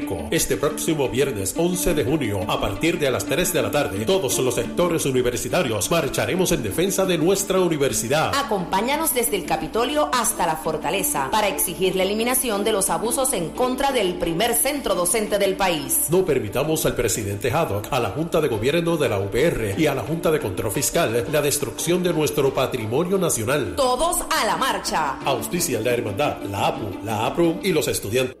Este próximo viernes 11 de junio, a partir de las 3 de la tarde, todos los sectores universitarios marcharemos en defensa de nuestra universidad.
Acompáñanos desde el Capitolio hasta la Fortaleza para exigir la eliminación de los abusos en contra del primer centro docente del país.
No permitamos al presidente Haddock, a la Junta de Gobierno de la UPR y a la Junta de Control Fiscal la destrucción de nuestro patrimonio nacional.
Todos a la marcha.
Auspicia la Hermandad, la APU, la APRU y los estudiantes.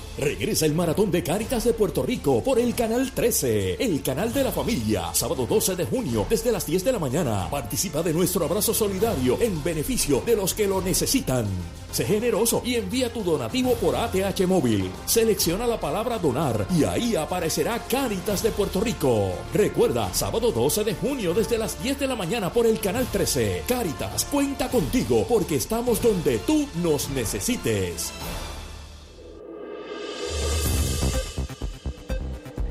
Regresa el Maratón de Cáritas de Puerto Rico por el Canal 13, el canal de la familia, sábado 12 de junio desde las 10 de la mañana. Participa de nuestro abrazo solidario en beneficio de los que lo necesitan. Sé generoso y envía tu donativo por ATH móvil. Selecciona la palabra donar y ahí aparecerá Cáritas de Puerto Rico. Recuerda, sábado 12 de junio desde las 10 de la mañana por el Canal 13. Cáritas, cuenta contigo porque estamos donde tú nos necesites.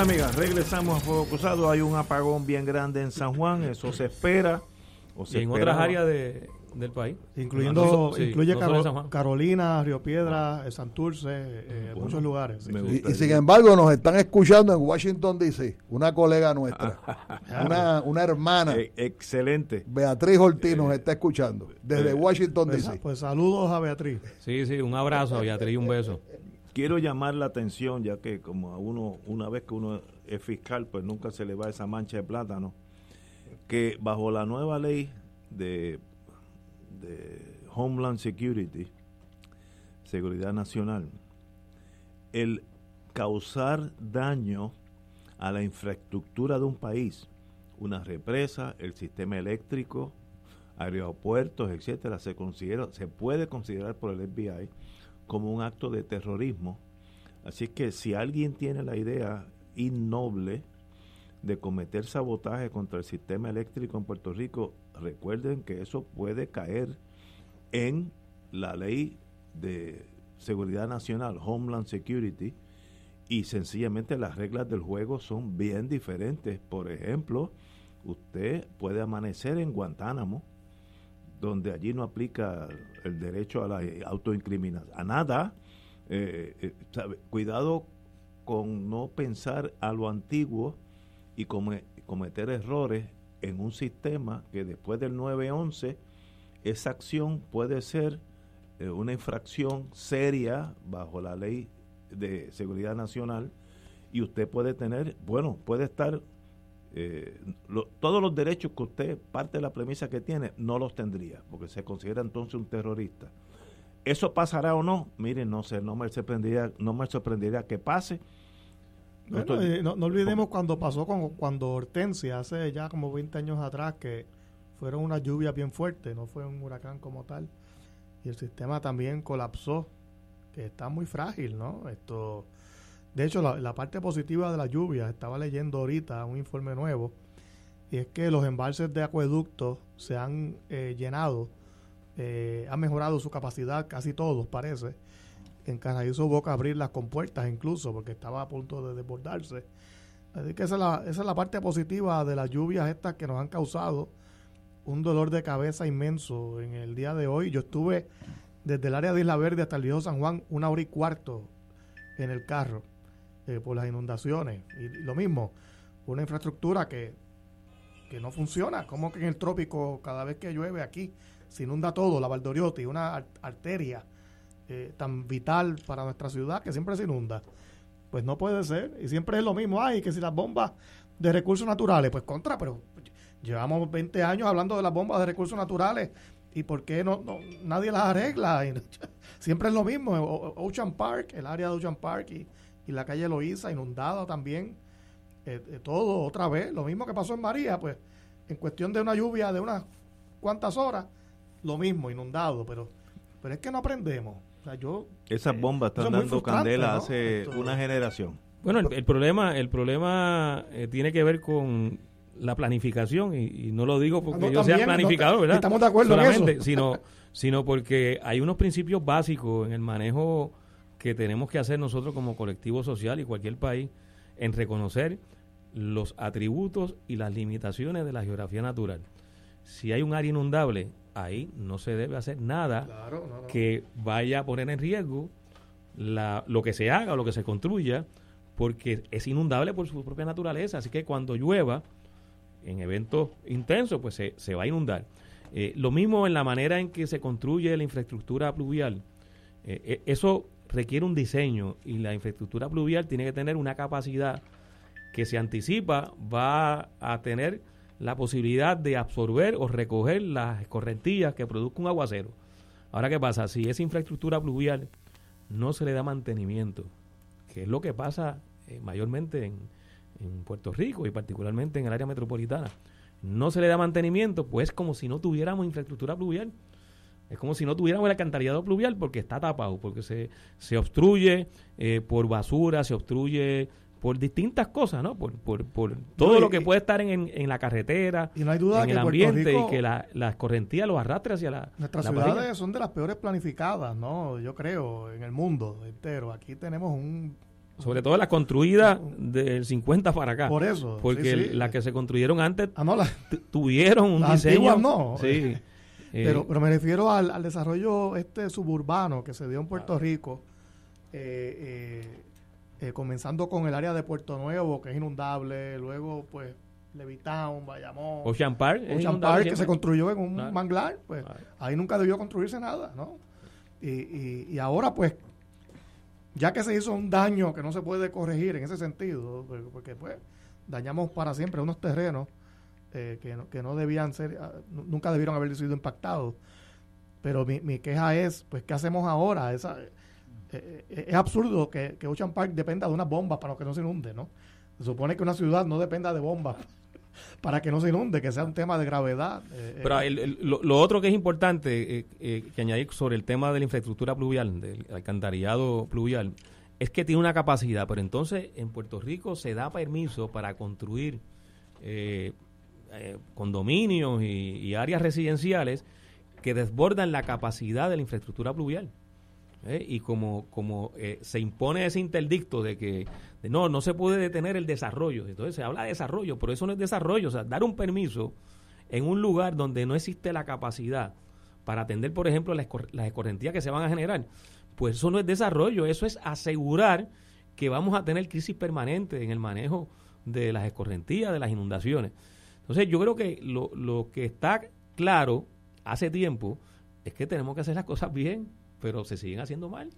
Amigos y amigas, regresamos a Fuego Cruzado. Hay un apagón bien grande en San Juan, eso se espera. O se
Y en
esperaba.
otras áreas de, del país.
Incluyendo,
No so- sí,
incluye
no
Caro-. Carolina, Río Piedra, eh, Santurce, eh, muchos lugares. sí.
Y, y sin embargo nos están escuchando en Washington DC, una colega nuestra, una, una hermana,
Eh, excelente.
Beatriz Ortiz nos está escuchando desde
eh,
Washington
Pues,
DC.
pues saludos a Beatriz.
Sí, sí, un abrazo a Beatriz y un beso.
Quiero llamar la atención, ya que como a uno, una vez que uno es fiscal, pues nunca se le va esa mancha de plátano, que bajo la nueva ley de, Homeland Security, Seguridad Nacional, el causar daño a la infraestructura de un país, una represa, el sistema eléctrico, aeropuertos, etcétera, se considera, se puede considerar por el FBI como un acto de terrorismo. Así que si alguien tiene la idea innoble de cometer sabotaje contra el sistema eléctrico en Puerto Rico, recuerden que eso puede caer en la ley de seguridad nacional, Homeland Security, y sencillamente las reglas del juego son bien diferentes. Por ejemplo, usted puede amanecer en Guantánamo, donde allí no aplica el derecho a la autoincriminación, a nada. Eh, eh, sabe, Cuidado con no pensar a lo antiguo y cometer errores en un sistema que después del 911 esa acción puede ser eh, una infracción seria bajo la ley de seguridad nacional y usted puede tener, bueno, puede estar, eh, todos los derechos que usted, parte de la premisa que tiene, no los tendría, porque se considera entonces un terrorista. ¿Eso pasará o no? Miren, no sé, no me sorprendería, no me sorprendería que pase.
No, no, olvidemos cuando pasó con cuando Hortensia, hace ya como 20 años atrás, que fueron unas lluvias bien fuertes, no fue un huracán como tal. Y el sistema también colapsó, que está muy frágil, ¿no? Esto, de hecho, la, parte positiva de la lluvia, estaba leyendo ahorita un informe nuevo, y es que los embalses de acueductos se han eh, llenado eh, ha mejorado su capacidad, casi todos parece. En Canaízo Boca abrir las compuertas incluso, porque estaba a punto de desbordarse. Así que esa es, la, esa es la parte positiva de las lluvias estas que nos han causado un dolor de cabeza inmenso en el día de hoy. Yo estuve desde el área de Isla Verde hasta el viejo San Juan una hora y cuarto en el carro eh, por las inundaciones. Y, lo mismo, una infraestructura que, que no funciona, como que en el trópico cada vez que llueve aquí se inunda todo, la Valdoriotti, una arteria eh, tan vital para nuestra ciudad que siempre se inunda. Pues no puede ser. Y siempre es lo mismo. Ay, que si las bombas de recursos naturales, pues contra, pero llevamos 20 años hablando de las bombas de recursos naturales. ¿Y por qué no, nadie las arregla? siempre es lo mismo. Ocean Park, el área de Ocean Park y, la calle Loíza, inundada también. Eh, eh, todo otra vez. Lo mismo que pasó en María, pues en cuestión de una lluvia de unas cuantas horas, lo mismo, inundado, pero, pero es que no aprendemos. O sea, yo,
Esas eh, bombas están dando candela hace una generación.
Bueno, el, problema, el problema eh, tiene que ver con la planificación y, no lo digo porque ah, yo sea planificador, ¿verdad?
Estamos de acuerdo
Solamente, en eso. Sino, sino porque hay unos principios básicos en el manejo que tenemos que hacer nosotros como colectivo social y cualquier país en reconocer los atributos y las limitaciones de la geografía natural. Si hay un área inundable, ahí no se debe hacer nada que vaya a poner en riesgo la, lo que se haga o lo que se construya, porque es inundable por su propia naturaleza. Así que cuando llueva, en eventos intensos, pues se, se va a inundar. Eh, lo mismo en la manera en que se construye la infraestructura pluvial. Eh, eh, eso requiere un diseño y la infraestructura pluvial tiene que tener una capacidad que se anticipa, va a tener la posibilidad de absorber o recoger las escorrentías que produzca un aguacero. Ahora, ¿qué pasa? Si esa infraestructura pluvial no se le da mantenimiento, que es lo que pasa eh, mayormente en, en, Puerto Rico y particularmente en el área metropolitana, no se le da mantenimiento, pues como si no tuviéramos infraestructura pluvial. Es como si no tuviéramos el alcantarillado pluvial porque está tapado, porque se, se obstruye eh, por basura, se obstruye por distintas cosas, ¿no? Por, por, por todo lo que puede estar en, en, la carretera,
y no hay duda
en el ambiente y que la, las correntías los arrastre hacia la.
Nuestras ciudades son de las peores planificadas, ¿no? Yo creo, en el mundo entero. Aquí tenemos un.
Sobre todo las construidas del 50 para acá.
Por eso.
Porque las que se construyeron antes ah, no, tuvieron un diseño.
no.
Sí.
Eh, pero, pero me refiero al, al, desarrollo este suburbano que se dio en Puerto Rico. Eh, eh, eh, comenzando con el área de Puerto Nuevo, que es inundable, luego pues Levitown, Bayamón,
Ocean Park,
Ocean Park que se construyó en un manglar, pues ahí nunca debió construirse nada, ¿no? Y, y, ahora pues, ya que se hizo un daño que no se puede corregir en ese sentido, porque pues dañamos para siempre unos terrenos eh, que, no, que no debían ser, ah, nunca debieron haber sido impactados. Pero mi, mi queja es, pues, ¿qué hacemos ahora? Esa, eh, eh, es absurdo que, que, Ocean Park dependa de unas bombas para que no se inunde, ¿no? Se supone que una ciudad no dependa de bombas para que no se inunde, que sea un tema de gravedad.
Eh, Pero lo, otro que es importante que añadir sobre el tema de la infraestructura pluvial, del alcantarillado pluvial, es que tiene una capacidad, pero entonces en Puerto Rico se da permiso para construir condominios y áreas residenciales que desbordan la capacidad de la infraestructura pluvial. ¿eh? y como, como eh, se impone ese interdicto de que no, no se puede detener el desarrollo, entonces se habla de desarrollo, pero eso no es desarrollo, o sea, dar un permiso en un lugar donde no existe la capacidad para atender, por ejemplo, las, las escorrentías que se van a generar, pues eso no es desarrollo, eso es asegurar que vamos a tener crisis permanente en el manejo de las escorrentías, de las inundaciones. Entonces yo creo que lo, lo que está claro hace tiempo es que tenemos que hacer las cosas bien, pero se siguen haciendo mal.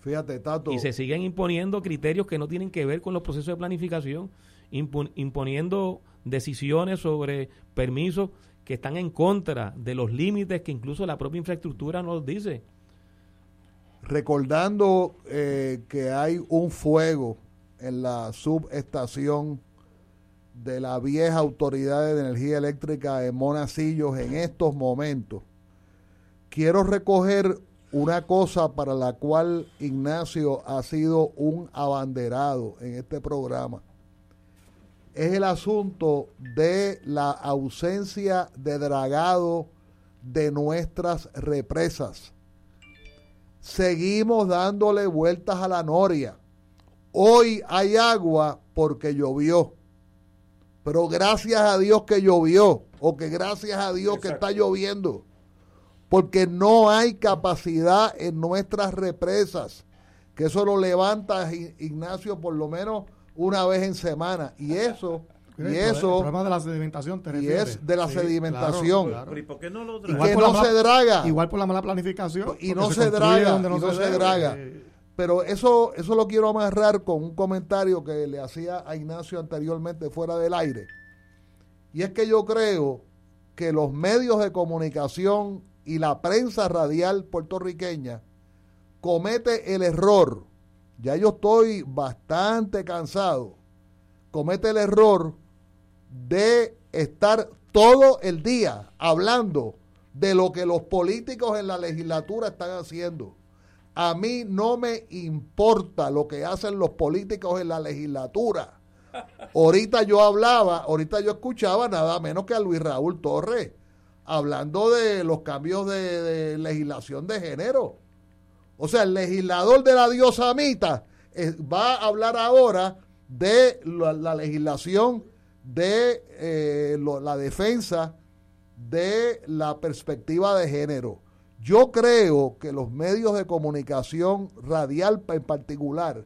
Fíjate, Tato.
Y se siguen imponiendo criterios que no tienen que ver con los procesos de planificación, imponiendo decisiones sobre permisos que están en contra de los límites que incluso la propia infraestructura nos dice.
Recordando eh, que hay un fuego en la subestación de la vieja Autoridad de Energía Eléctrica en Monacillos en estos momentos, quiero recoger una cosa para la cual Ignacio ha sido un abanderado en este programa es el asunto de la ausencia de dragado de nuestras represas. Seguimos dándole vueltas a la noria. Hoy hay agua porque llovió. Pero gracias a Dios que llovió, o que gracias a Dios que está lloviendo, porque no hay capacidad en nuestras represas, que eso lo levanta Ignacio por lo menos una vez en semana. Y eso y eso.
El problema de la sedimentación
Y es de la sedimentación.
¿Y por qué no lo
Y que no se draga.
Igual por la mala planificación.
Y no se, draga. No, se, draga. Pero eso, eso lo quiero amarrar con un comentario que le hacía a Ignacio anteriormente fuera del aire. Y es que yo creo que los medios de comunicación y la prensa radial puertorriqueña comete el error ya yo estoy bastante cansado, comete el error de estar todo el día hablando de lo que los políticos en la legislatura están haciendo. A mí no me importa lo que hacen los políticos en la legislatura. Ahorita yo hablaba, ahorita yo escuchaba nada menos que a Luis Raúl Torres hablando de los cambios de, legislación de género. O sea, el legislador de la diosa Amita eh, va a hablar ahora de la, legislación de eh, la defensa de la perspectiva de género. Yo creo que los medios de comunicación radial en particular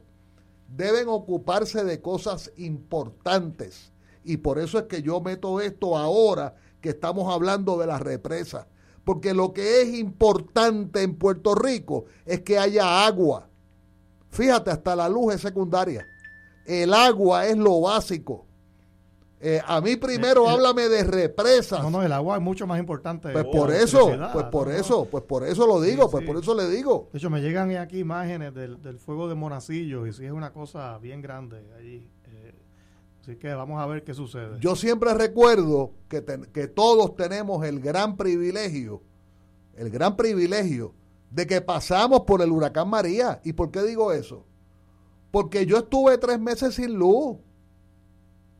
deben ocuparse de cosas importantes. Y por eso es que yo meto esto ahora que estamos hablando de las represas porque lo que es importante en Puerto Rico es que haya agua. Fíjate, hasta la luz es secundaria. El agua es lo básico. Eh, a mí primero eh, háblame de represas.
No, no, el agua es mucho más importante.
Pues por eso, pues por eso, pues por eso lo digo, pues por eso le digo.
De hecho, me llegan aquí imágenes del, fuego de Monacillo y sí es una cosa bien grande allí. Así que vamos a ver qué sucede.
Yo siempre recuerdo que, que todos tenemos el gran privilegio, el gran privilegio de que pasamos por el huracán María. ¿Y por qué digo eso? Porque yo estuve tres meses sin luz,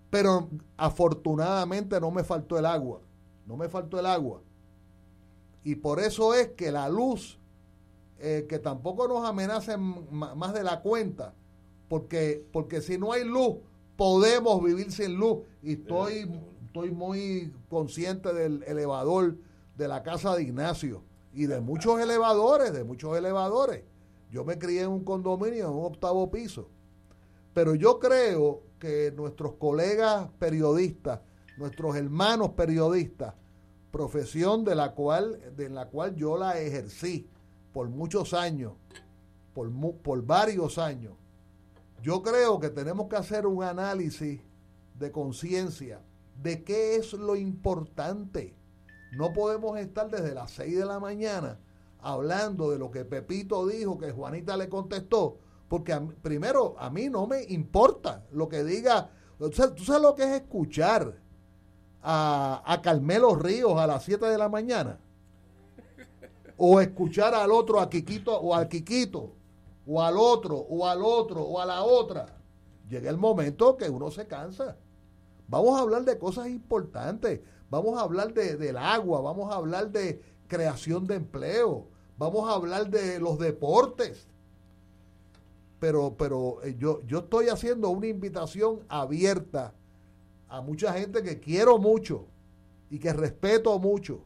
pero afortunadamente no me faltó el agua, no me faltó el agua. Y por eso es que la luz, eh, que tampoco nos amenace más de la cuenta, porque, porque si no hay luz, podemos vivir sin luz. Y estoy, estoy muy consciente del elevador de la casa de Ignacio y de muchos elevadores, de muchos elevadores. Yo me crié en un condominio en un octavo piso. Pero yo creo que nuestros colegas periodistas, nuestros hermanos periodistas, profesión de la cual, de la cual yo la ejercí por muchos años, por, por varios años, yo creo que tenemos que hacer un análisis de conciencia de qué es lo importante. No podemos estar desde las 6 de la mañana hablando de lo que Pepito dijo, que Juanita le contestó, porque primero a mí no me importa lo que diga. ¿Tú sabes, lo que es escuchar a, a Carmelo Ríos a las 7 de la mañana? O escuchar al otro, a Quiquito o al Quiquito o al otro, o al otro, o a la otra. Llega el momento que uno se cansa. Vamos a hablar de cosas importantes. Vamos a hablar de, del agua, vamos a hablar de creación de empleo, vamos a hablar de los deportes. Pero, pero eh, yo, yo estoy haciendo una invitación abierta a mucha gente que quiero mucho y que respeto mucho,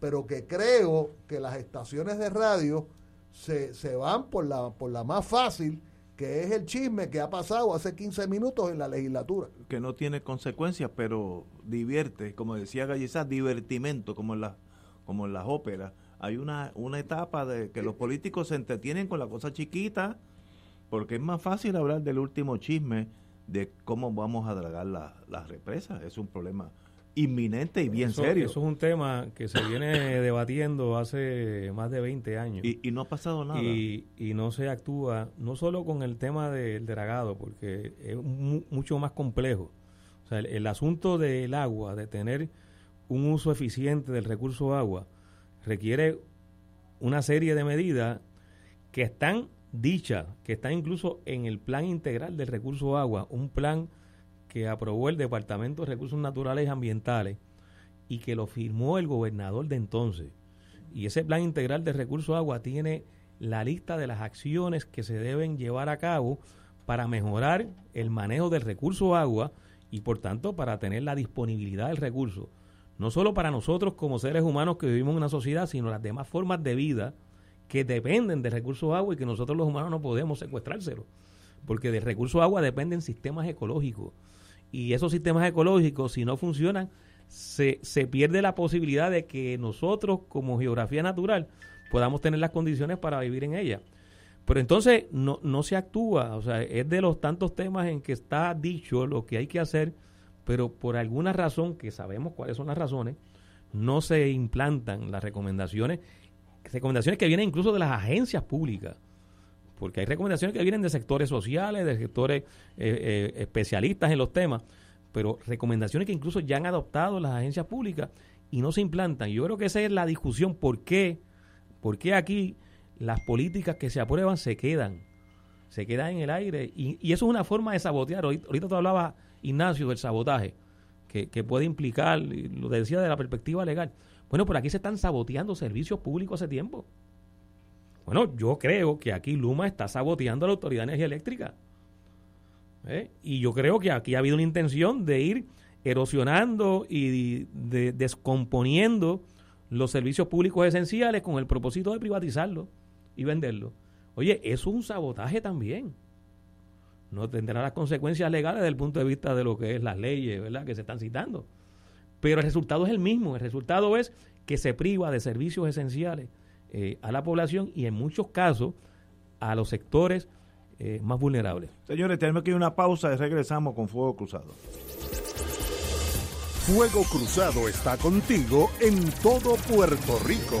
pero que creo que las estaciones de radio se, se van por la, por la más fácil que es el chisme que ha pasado hace 15 minutos en la legislatura.
Que no tiene consecuencias, pero divierte, como decía Gallizá, divertimento, como en, la, como en las óperas. Hay una, una etapa de que los políticos se entretienen con la cosa chiquita, porque es más fácil hablar del último chisme de cómo vamos a dragar las represas. Es un problema inminente y bien serio.
Eso es un tema que se viene debatiendo hace más de 20 años.
Y, no ha pasado nada.
Y, no se actúa, no solo con el tema del dragado, porque es mucho más complejo. O sea, el, asunto del agua, de tener un uso eficiente del recurso agua, requiere una serie de medidas que están dichas, que están incluso en el plan integral del recurso agua, un plan que aprobó el Departamento de Recursos Naturales y Ambientales y que lo firmó el gobernador de entonces. Y ese plan integral de recursos agua tiene la lista de las acciones que se deben llevar a cabo para mejorar el manejo del recurso agua y por tanto para tener la disponibilidad del recurso, no solo para nosotros como seres humanos que vivimos en una sociedad, sino las demás formas de vida que dependen del recurso agua y que nosotros los humanos no podemos secuestrárselo, porque del recurso agua dependen sistemas ecológicos, y esos sistemas ecológicos, si no funcionan, se, se pierde la posibilidad de que nosotros, como geografía natural, podamos tener las condiciones para vivir en ella. Pero entonces no, no se actúa, o sea, es de los tantos temas en que está dicho lo que hay que hacer, pero por alguna razón, que sabemos cuáles son las razones, no se implantan las recomendaciones, recomendaciones que vienen incluso de las agencias públicas porque hay recomendaciones que vienen de sectores sociales, de sectores eh, eh, especialistas en los temas, pero recomendaciones que incluso ya han adoptado las agencias públicas y no se implantan. Yo creo que esa es la discusión, ¿por qué? ¿Por qué aquí las políticas que se aprueban se quedan? Se quedan en el aire y, eso es una forma de sabotear. Ahorita tú hablabas, Ignacio, del sabotaje, que, que puede implicar, lo decía de la perspectiva legal. Bueno, por aquí se están saboteando servicios públicos hace tiempo. Bueno, yo creo que aquí Luma está saboteando a la Autoridad de Energía Eléctrica. ¿eh? Y yo creo que aquí ha habido una intención de ir erosionando y de, descomponiendo los servicios públicos esenciales con el propósito de privatizarlos y venderlos. Oye, eso es un sabotaje también. No tendrá las consecuencias legales desde el punto de vista de lo que es las leyes, ¿verdad? Que se están citando. Pero el resultado es el mismo. El resultado es que se priva de servicios esenciales eh, a la población y en muchos casos a los sectores eh, más vulnerables.
Señores, tenemos que ir a una pausa y regresamos con Fuego Cruzado.
Fuego Cruzado está contigo en todo Puerto Rico.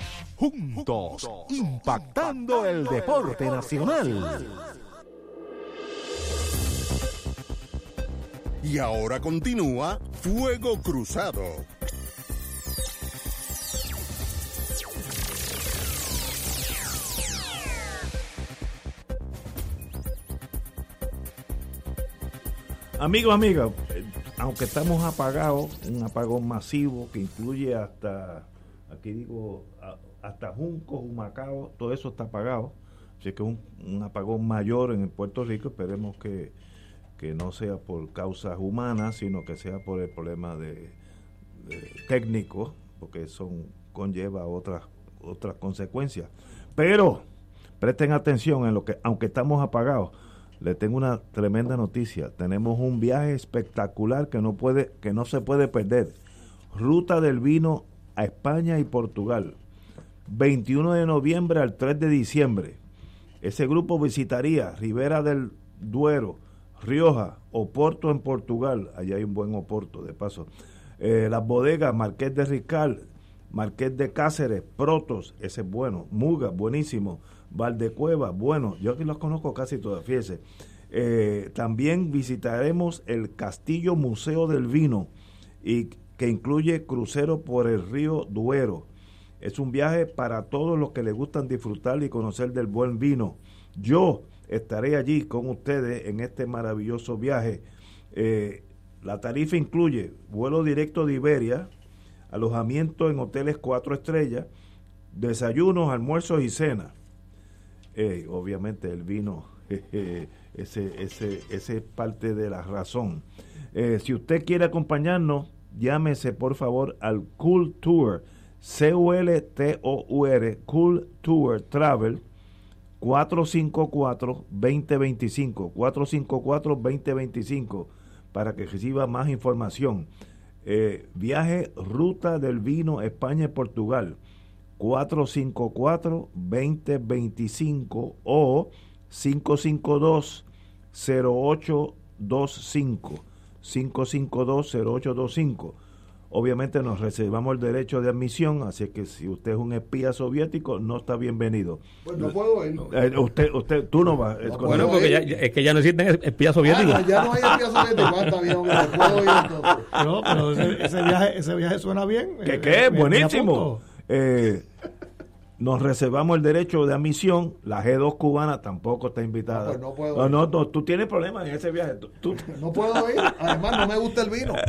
Juntos, impactando el deporte nacional.
Y ahora continúa Fuego Cruzado.
Amigos, amigas, eh, aunque estamos apagados, un apagón masivo que incluye hasta, aquí digo, hasta Junco, Humacao, todo eso está apagado. Así que un, un apagón mayor en Puerto Rico, esperemos que, que no sea por causas humanas, sino que sea por el problema de, de técnico, porque eso conlleva otras otras consecuencias. Pero presten atención en lo que, aunque estamos apagados, le tengo una tremenda noticia. Tenemos un viaje espectacular que no puede, que no se puede perder. Ruta del vino a España y Portugal. 21 de noviembre al 3 de diciembre. Ese grupo visitaría Ribera del Duero, Rioja, Oporto en Portugal. Allá hay un buen Oporto, de paso. Eh, las bodegas Marqués de Riscal, Marqués de Cáceres, Protos, ese es bueno. Muga, buenísimo. Valdecueva, bueno. Yo aquí los conozco casi todos, fíjese. Eh, también visitaremos el Castillo Museo del Vino, y que incluye crucero por el río Duero. Es un viaje para todos los que les gustan disfrutar y conocer del buen vino. Yo estaré allí con ustedes en este maravilloso viaje. Eh, la tarifa incluye vuelo directo de Iberia, alojamiento en hoteles cuatro estrellas, desayunos, almuerzos y cenas. Eh, obviamente el vino, ese es parte de la razón. Eh, si usted quiere acompañarnos, llámese por favor al Cool Tour, C-U-L-T-O-U-R, Cool Tour Travel, 454-2025, 454-2025, para que reciba más información. Eh, viaje Ruta del Vino España y Portugal, 454-2025 o 552-0825. 552-0825. Obviamente nos reservamos el derecho de admisión, así que si usted es un espía soviético, no está bienvenido.
Pues no puedo ir.
Eh, usted, usted, tú no vas.
No bueno, porque ya, es que ya no existen espías soviéticos.
Ah, ya no hay espías soviéticos. Está bien, hombre, no puedo ir entonces.
No, pero ese, ese viaje, ese viaje suena bien.
¿Qué
Eh,
qué? Buenísimo. Eh, nos reservamos el derecho de admisión. La G2 cubana tampoco está invitada.
Ah, pues no puedo
no,
ir.
no, no, tú tienes problemas en ese viaje. Tú- tú-
No puedo ir. Además, no me gusta el vino.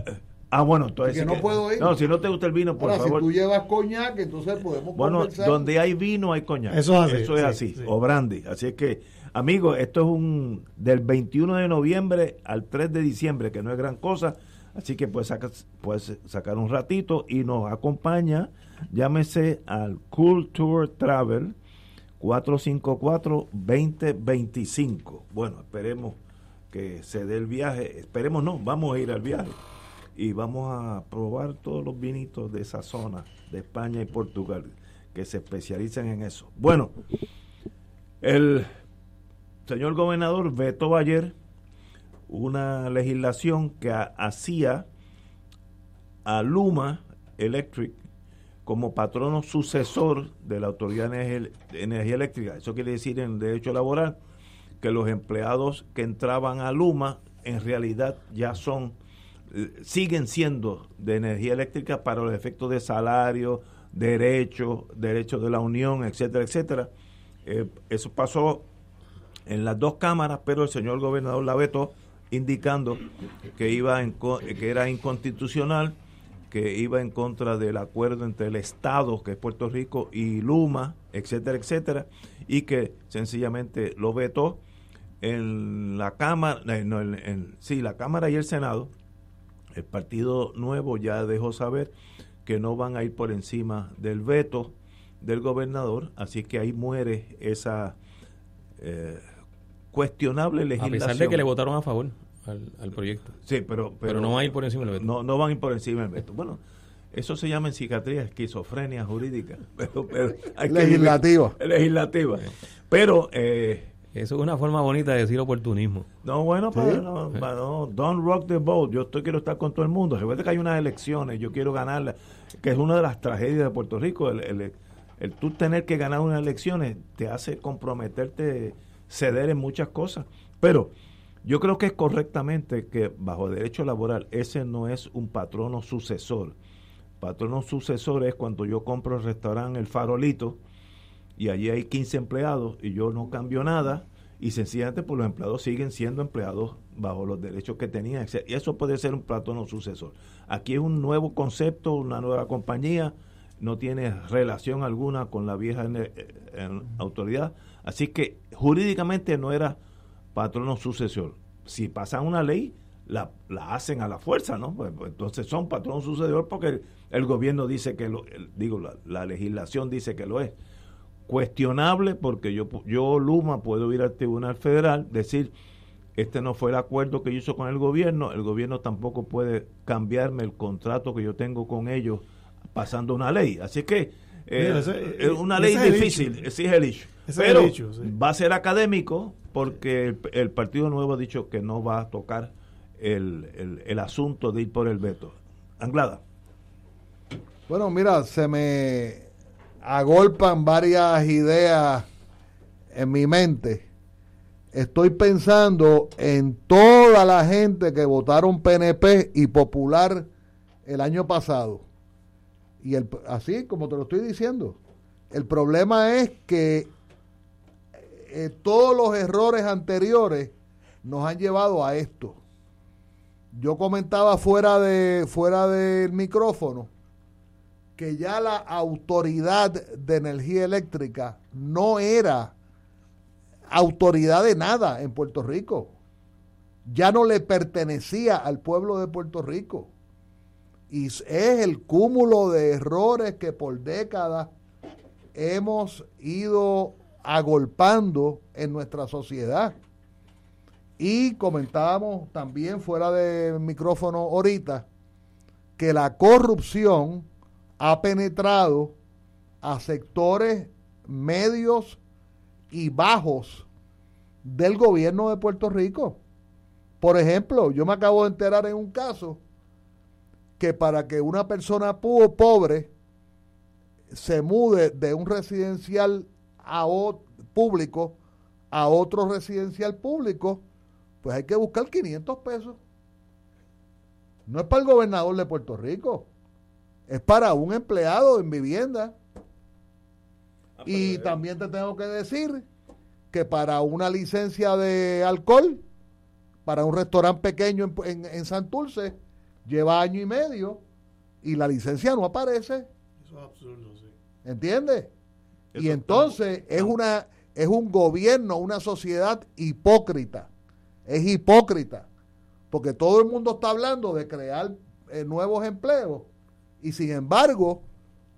ah, bueno, entonces.
Que no puedo ir.
No, si no te gusta el vino, por
Ahora,
favor.
si tú llevas coñac, entonces podemos
Bueno,
conversar.
donde hay vino hay coñac.
Eso es así,
Eso es
sí,
así.
sí.
O brandy. Así es que, amigos, esto es un del 21 de noviembre al 3 de diciembre, que no es gran cosa. Así que puedes sacar, puedes sacar un ratito y nos acompaña. Llámese al Cool Tour Travel 454-2025. Bueno, esperemos que se dé el viaje. Esperemos no, vamos a ir al viaje. Y vamos a probar todos los vinitos de esa zona, de España y Portugal, que se especializan en eso. Bueno, el señor gobernador vetó ayer una legislación que ha- hacía a Luma Electric como patrono sucesor de la Autoridad de Energía, Eléctrica. Eso quiere decir en derecho laboral que los empleados que entraban a Luma en realidad ya son, siguen siendo de energía eléctrica para los efectos de salario, derechos, derechos de la Unión, etcétera, etcétera. Eh, eso pasó en las dos cámaras, pero el señor gobernador la vetó, indicando que, iba en, que era inconstitucional, que iba en contra del acuerdo entre el Estado, que es Puerto Rico, y Luma, etcétera, etcétera, y que sencillamente lo vetó en la Cámara, eh, no, en, sí, la Cámara y el Senado. El Partido Nuevo ya dejó saber que no van a ir por encima del veto del gobernador, así que ahí muere esa eh, cuestionable legislación.
A pesar de que le votaron a favor al, proyecto.
Sí, pero,
pero, no van a ir por encima del veto.
No, no van a ir por encima del veto. Bueno, eso se llama en psiquiatría esquizofrenia jurídica. Pero,
legislativa.
legislativa. Pero... Eh,
eso es una forma bonita de decir oportunismo.
No, bueno, pero no, don't rock the boat. Yo estoy quiero estar con todo el mundo. Recuerda que hay unas elecciones, yo quiero ganarlas, que es una de las tragedias de Puerto Rico. El, el, el tú tener que ganar unas elecciones te hace comprometerte, ceder en muchas cosas. Pero yo creo que es correctamente que bajo derecho laboral ese no es un patrono sucesor. Patrono sucesor es cuando yo compro el restaurante El Farolito y allí hay 15 empleados y yo no cambio nada y sencillamente pues los empleados siguen siendo empleados bajo los derechos que tenían. Y eso puede ser un patrono sucesor. Aquí es un nuevo concepto, una nueva compañía no tiene relación alguna con la vieja autoridad. Así que jurídicamente no era patrono sucesor. Si pasan una ley, la, la hacen a la fuerza, ¿no? Pues, pues, entonces son patrono sucesor porque el, gobierno dice que lo, digo, la, la, legislación dice que lo es. Cuestionable porque yo, yo, Luma, puedo ir al Tribunal Federal, decir, este no fue el acuerdo que yo hizo con el gobierno, el gobierno tampoco puede cambiarme el contrato que yo tengo con ellos pasando una ley. Así que eh, es una ley difícil, sí es el hecho. Pero va a ser académico porque el, Partido Nuevo ha dicho que no va a tocar el, el, asunto de ir por el veto. Anglada.
Bueno, mira, se me agolpan varias ideas en mi mente. Estoy pensando en toda la gente que votaron PNP y Popular el año pasado y el, así como te lo estoy diciendo, el problema es que eh, todos los errores anteriores nos han llevado a esto. Yo comentaba fuera de fuera del micrófono que ya la autoridad de energía eléctrica no era autoridad de nada en Puerto Rico. Ya no le pertenecía al pueblo de Puerto Rico y es el cúmulo de errores que por décadas hemos ido agolpando en nuestra sociedad. Y comentábamos también fuera de micrófono ahorita que la corrupción ha penetrado a sectores medios y bajos del gobierno de Puerto Rico. Por ejemplo, yo me acabo de enterar en un caso que para que una persona pobre se mude de un residencial a público a otro residencial público, pues hay que buscar 500 pesos. No es para el gobernador de Puerto Rico, es para un empleado en vivienda. Ah, y también te tengo que decir que para una licencia de alcohol, para un restaurante pequeño en, en Santurce, lleva año y medio y la licencia no aparece. Eso es absurdo, sí. ¿Entiendes? Y entonces es una es un gobierno, una sociedad hipócrita. Es hipócrita. Porque todo el mundo está hablando de crear eh, nuevos empleos y sin embargo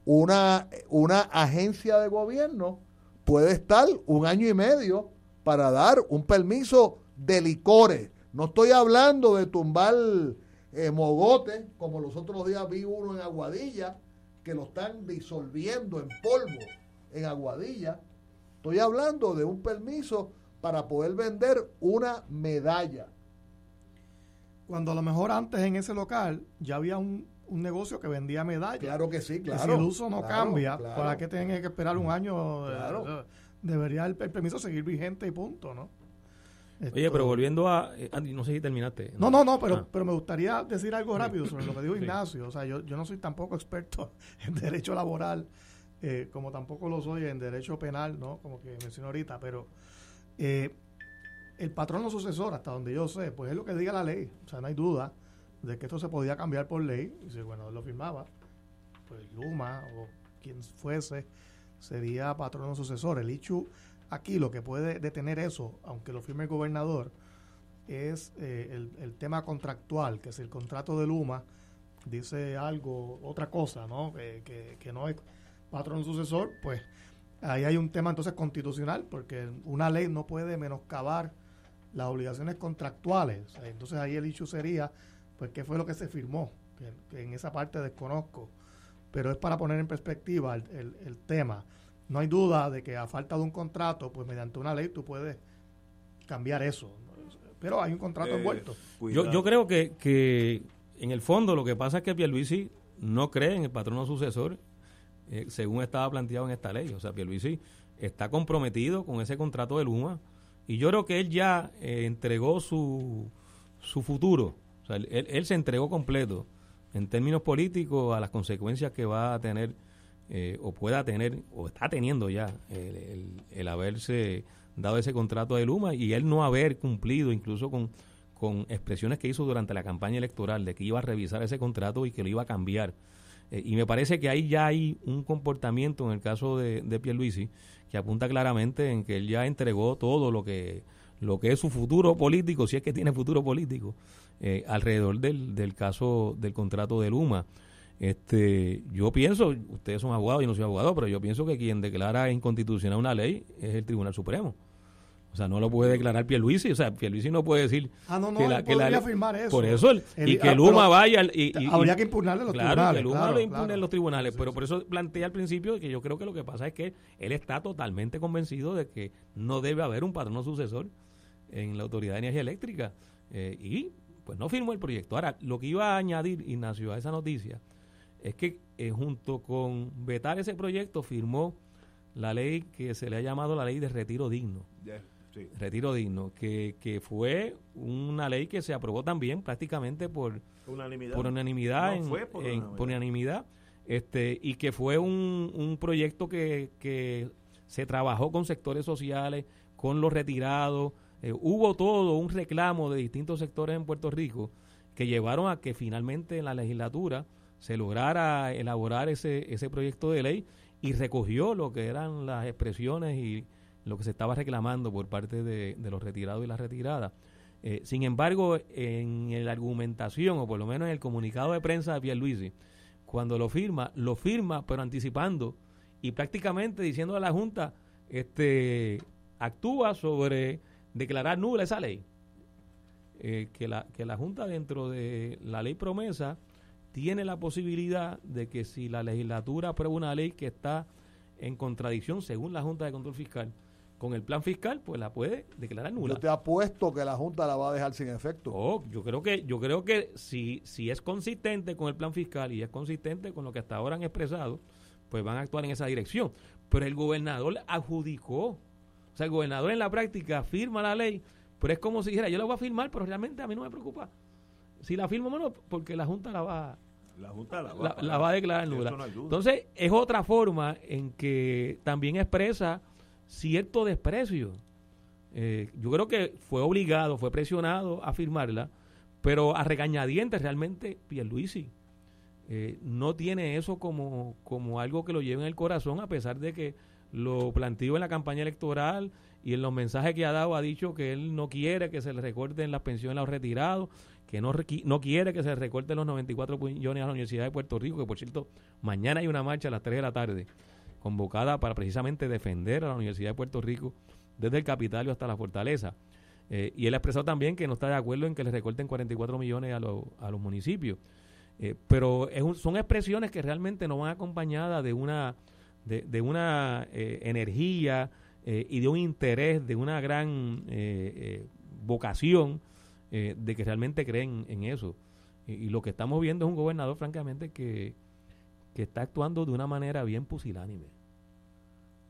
una, una agencia de gobierno puede estar un año y medio para dar un permiso de licores. No estoy hablando de tumbar eh, mogote, como los otros días vi uno en Aguadilla, que lo están disolviendo en polvo en Aguadilla. Estoy hablando de un permiso para poder vender una medalla.
Cuando a lo mejor antes en ese local ya había un, negocio que vendía medallas.
Claro que sí, claro.
si el uso no cambia, ¿para qué tienen que esperar un año? Eh, debería el permiso seguir vigente y punto, ¿no?
Oye, pero volviendo a. Eh, Andy, no sé si terminaste.
No, no, no, pero, ah. pero me gustaría decir algo rápido sobre lo que dijo Ignacio. O sea, yo, yo no soy tampoco experto en derecho laboral, eh, como tampoco lo soy en derecho penal, ¿no? Como que mencioné ahorita, pero eh, el patrono sucesor, hasta donde yo sé, pues es lo que diga la ley. O sea, no hay duda de que esto se podía cambiar por ley. Y si, bueno, él lo firmaba, pues Luma o quien fuese sería patrono sucesor. El ICHU aquí lo que puede detener eso, aunque lo firme el gobernador, es eh, el, el, tema contractual, que si el contrato de Luma dice algo, otra cosa, ¿no? que, que no es patrono sucesor, pues ahí hay un tema entonces constitucional, porque una ley no puede menoscabar las obligaciones contractuales. Entonces ahí el hecho sería, pues, ¿qué fue lo que se firmó? Que, en esa parte desconozco, pero es para poner en perspectiva el, tema. No hay duda de que a falta de un contrato, pues mediante una ley tú puedes cambiar eso. Pero hay un contrato eh, envuelto.
Yo, yo creo que, que en el fondo lo que pasa es que Pierluisi no cree en el patrono sucesor eh, según estaba planteado en esta ley. O sea, Pierluisi está comprometido con ese contrato de Luma y yo creo que él ya eh, entregó su, su futuro. O sea, él, se entregó completo en términos políticos a las consecuencias que va a tener eh, o pueda tener o está teniendo ya el, el, haberse dado ese contrato de Luma y él no haber cumplido incluso con, con expresiones que hizo durante la campaña electoral de que iba a revisar ese contrato y que lo iba a cambiar. Eh, y me parece que ahí ya hay un comportamiento en el caso de, de Pierluisi que apunta claramente en que él ya entregó todo lo que lo que es su futuro político, si es que tiene futuro político, eh, alrededor del, del caso del contrato de Luma. Este, yo pienso, ustedes son abogados y no soy abogado, pero yo pienso que quien declara inconstitucional una ley es el Tribunal Supremo. O sea, no lo puede declarar Pierluisi. O sea, Pierluisi no puede decir
ah, no, no, que la, que la afirmar eso.
Por eso, y que ah, Luma vaya... Y,
habría que impugnarle los
claro,
tribunales.
Que Luma lo impugne en los tribunales. pero por eso planteé al principio que yo creo que lo que pasa es que él está totalmente convencido de que no debe haber un patrono sucesor en la Autoridad de Energía Eléctrica. Eh, y pues no firmó el proyecto. Ahora, lo que iba a añadir, Ignacio, a esa noticia, es que eh, junto con vetar ese proyecto firmó la ley que se le ha llamado la ley de retiro digno. Retiro digno, que, que fue una ley que se aprobó también prácticamente por unanimidad, por unanimidad, por, unanimidad. este, y que fue un, un proyecto que, que se trabajó con sectores sociales, con los retirados, eh, hubo todo un reclamo de distintos sectores en Puerto Rico que llevaron a que finalmente en la legislatura se lograra elaborar ese, ese proyecto de ley y recogió lo que eran las expresiones y lo que se estaba reclamando por parte de, los retirados y las retiradas. Eh, sin embargo, en la argumentación, o por lo menos en el comunicado de prensa de Pierluisi, cuando lo firma, lo firma, pero anticipando y prácticamente diciendo a la Junta, este actúa sobre declarar nula esa ley. Eh, que, la, que la Junta dentro de la ley promesa tiene la posibilidad de que si la legislatura aprueba una ley que está en contradicción según la Junta de Control Fiscal, con el plan fiscal, pues la puede declarar nula.
Yo te apuesto que la Junta la va a dejar sin efecto.
Oh, yo creo que, yo creo que si, si es consistente con el plan fiscal y es consistente con lo que hasta ahora han expresado, pues van a actuar en esa dirección. Pero el gobernador adjudicó, o sea, el gobernador en la práctica firma la ley, pero es como si dijera, yo la voy a firmar, pero realmente a mí no me preocupa. Si la firmo o no, porque la Junta la va
la Junta la va,
la va a declarar nula. Entonces, es otra forma en que también expresa cierto desprecio. Eh, yo creo que fue obligado, fue presionado a firmarla, pero a regañadientes realmente Pierluisi eh, no tiene eso como, como algo que lo lleve en el corazón, a pesar de que lo planteó en la campaña electoral y en los mensajes que ha dado ha dicho que él no quiere que se le recorten las pensiones a los retirados, que no, no quiere que se le recorten los 94 millones a la Universidad de Puerto Rico, que por cierto, mañana hay una marcha a las 3 de la tarde convocada para precisamente defender a la Universidad de Puerto Rico desde el Capitolio hasta la Fortaleza. Eh, y él ha expresado también que no está de acuerdo en que le recorten 44 millones a, a los municipios. Eh, pero son expresiones que realmente no van acompañadas de una, de, una eh, energía y de un interés, de una gran vocación de que realmente creen en eso. y, lo que estamos viendo es un gobernador, francamente, que, que está actuando de una manera bien pusilánime.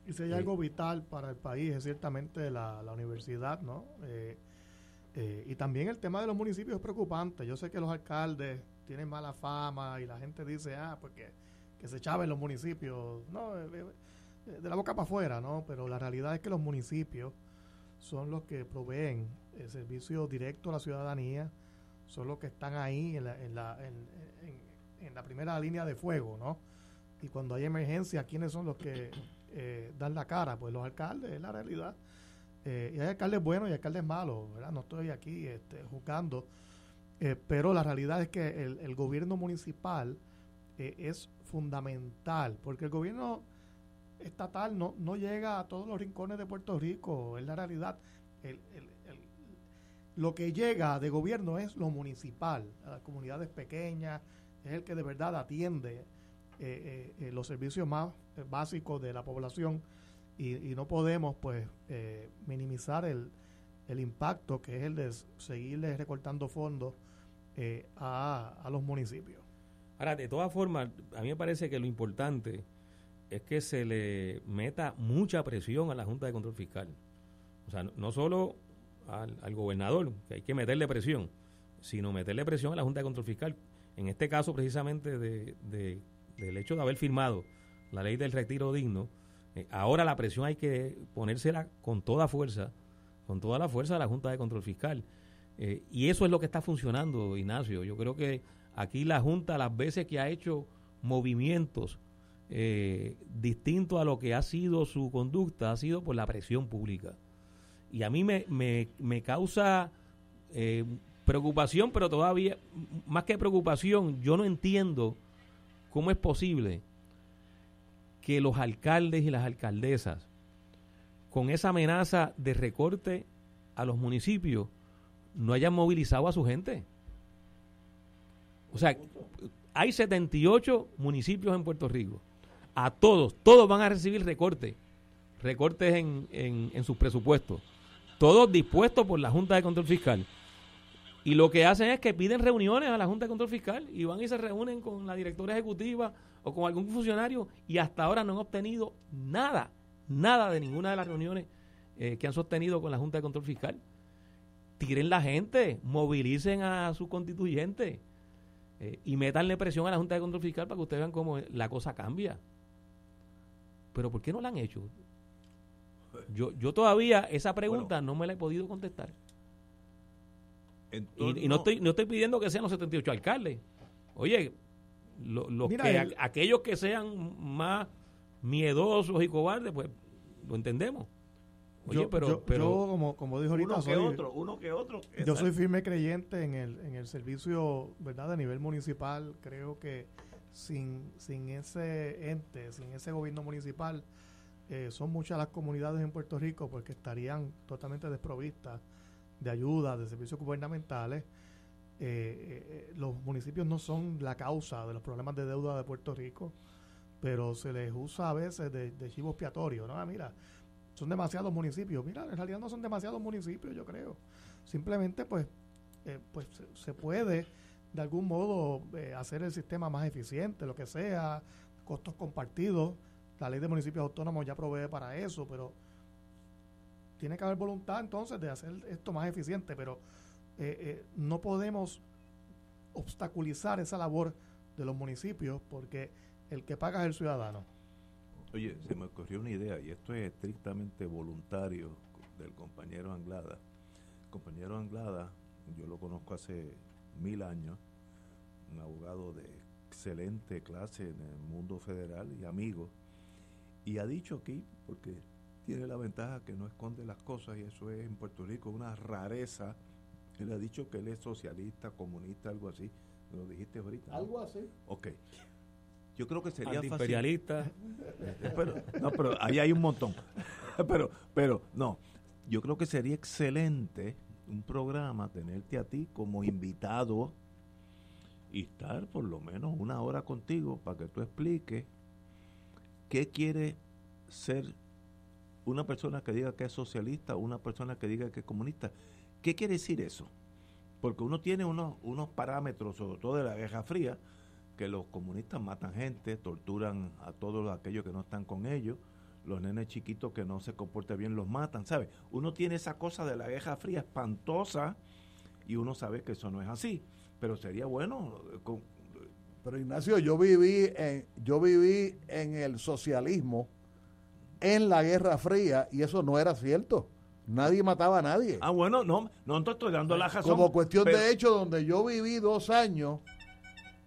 Y si hay algo vital para el país es ciertamente la, universidad, ¿no? Eh, eh, y también el tema de los municipios es preocupante. Yo sé que los alcaldes tienen mala fama y la gente dice, ah, porque que se chaven los municipios, no, eh, de la boca para afuera, ¿no? Pero la realidad es que los municipios son los que proveen el servicio directo a la ciudadanía, son los que están ahí en la, en la, en, la primera línea de fuego, ¿no? Y cuando hay emergencia, ¿quiénes son los que eh, dan la cara? Pues los alcaldes, es la realidad. Eh, y hay alcaldes buenos y alcaldes malos, ¿verdad? No estoy aquí este, juzgando, eh, pero la realidad es que el gobierno municipal es fundamental, porque el gobierno estatal no, no llega a todos los rincones de Puerto Rico, es la realidad. El, lo que llega de gobierno es lo municipal, a las comunidades pequeñas, es el que de verdad atiende eh, eh, eh, los servicios más básicos de la población y, no podemos pues minimizar el, el, impacto que es el de seguirle recortando fondos a, a los municipios.
Ahora, de todas formas, a mí me parece que lo importante es que se le meta mucha presión a la Junta de Control Fiscal. O sea, no solo al, gobernador, que hay que meterle presión, sino meterle presión a la Junta de Control Fiscal. En este caso, precisamente, de, del hecho de haber firmado la ley del retiro digno, eh, ahora la presión hay que ponérsela con toda fuerza, con toda la fuerza de la Junta de Control Fiscal. Eh, y eso es lo que está funcionando, Ignacio. Yo creo que aquí la Junta, las veces que ha hecho movimientos eh, distintos a lo que ha sido su conducta, ha sido por la presión pública. Y a mí me, me, causa eh, preocupación, pero todavía, más que preocupación, yo no entiendo cómo es posible que los alcaldes y las alcaldesas, con esa amenaza de recorte a los municipios, no hayan movilizado a su gente. O sea, hay 78 municipios en Puerto Rico. A todos, todos van a recibir recortes, recortes en, en, en sus presupuestos todos dispuestos por la Junta de Control Fiscal. Y lo que hacen es que piden reuniones a la Junta de Control Fiscal y van y se reúnen con la directora ejecutiva o con algún funcionario y hasta ahora no han obtenido nada, nada de ninguna de las reuniones eh, que han sostenido con la Junta de Control Fiscal. Tiren la gente, movilicen a sus constituyentes eh, y metanle presión a la Junta de Control Fiscal para que ustedes vean cómo la cosa cambia. Pero ¿por qué no la han hecho? Yo, yo todavía esa pregunta no me la he podido contestar. y, no, estoy, no estoy pidiendo que sean los 78 alcaldes. Oye, lo, que, aquellos que sean más miedosos y cobardes, pues lo entendemos.
Oye, yo, pero, pero como, como dijo ahorita,
uno que otro, uno que otro.
Yo soy firme creyente en el, en el servicio, ¿verdad? A nivel municipal, creo que sin, sin ese ente, sin ese gobierno municipal, eh, son muchas las comunidades en Puerto Rico porque estarían totalmente desprovistas de ayuda, de servicios gubernamentales. Eh, eh, los municipios no son la causa de los problemas de deuda de Puerto Rico, pero se les usa a veces de, chivo expiatorio. ¿no? Ah, mira, son demasiados municipios. Mira, en realidad no son demasiados municipios, yo creo. Simplemente, pues, pues se, puede de algún modo hacer el sistema más eficiente, lo que sea, costos compartidos la ley de municipios autónomos ya provee para eso, pero tiene que haber voluntad entonces de hacer esto más eficiente, pero eh, eh, no podemos obstaculizar esa labor de los municipios porque el que paga es el ciudadano.
Oye, se me ocurrió una idea y esto es estrictamente voluntario del compañero Anglada. El compañero Anglada, yo lo conozco hace mil años, un abogado de excelente clase en el mundo federal y amigo y ha dicho aquí, porque tiene la ventaja que no esconde las cosas, y eso es en Puerto Rico una rareza. Él ha dicho que él es socialista, comunista, algo así. ¿Lo dijiste ahorita?
Algo así.
Ok. Yo creo que sería
imperialista.
pero, no, pero ahí hay un montón. pero, pero, no. Yo creo que sería excelente un programa, tenerte a ti como invitado y estar por lo menos una hora contigo para que tú expliques ¿Qué quiere ser una persona que diga que es socialista, una persona que diga que es comunista? ¿Qué quiere decir eso? Porque uno tiene unos, unos parámetros, sobre todo de la Guerra Fría, que los comunistas matan gente, torturan a todos aquellos que no están con ellos, los nenes chiquitos que no se comportan bien los matan, ¿sabes? Uno tiene esa cosa de la Guerra Fría espantosa y uno sabe que eso no es así, pero sería bueno con,
pero Ignacio, yo viví en, yo viví en el socialismo en la Guerra Fría y eso no era cierto. Nadie mataba a nadie.
Ah, bueno, no, no te estoy dando la razón.
Como cuestión de hecho, donde yo viví dos años,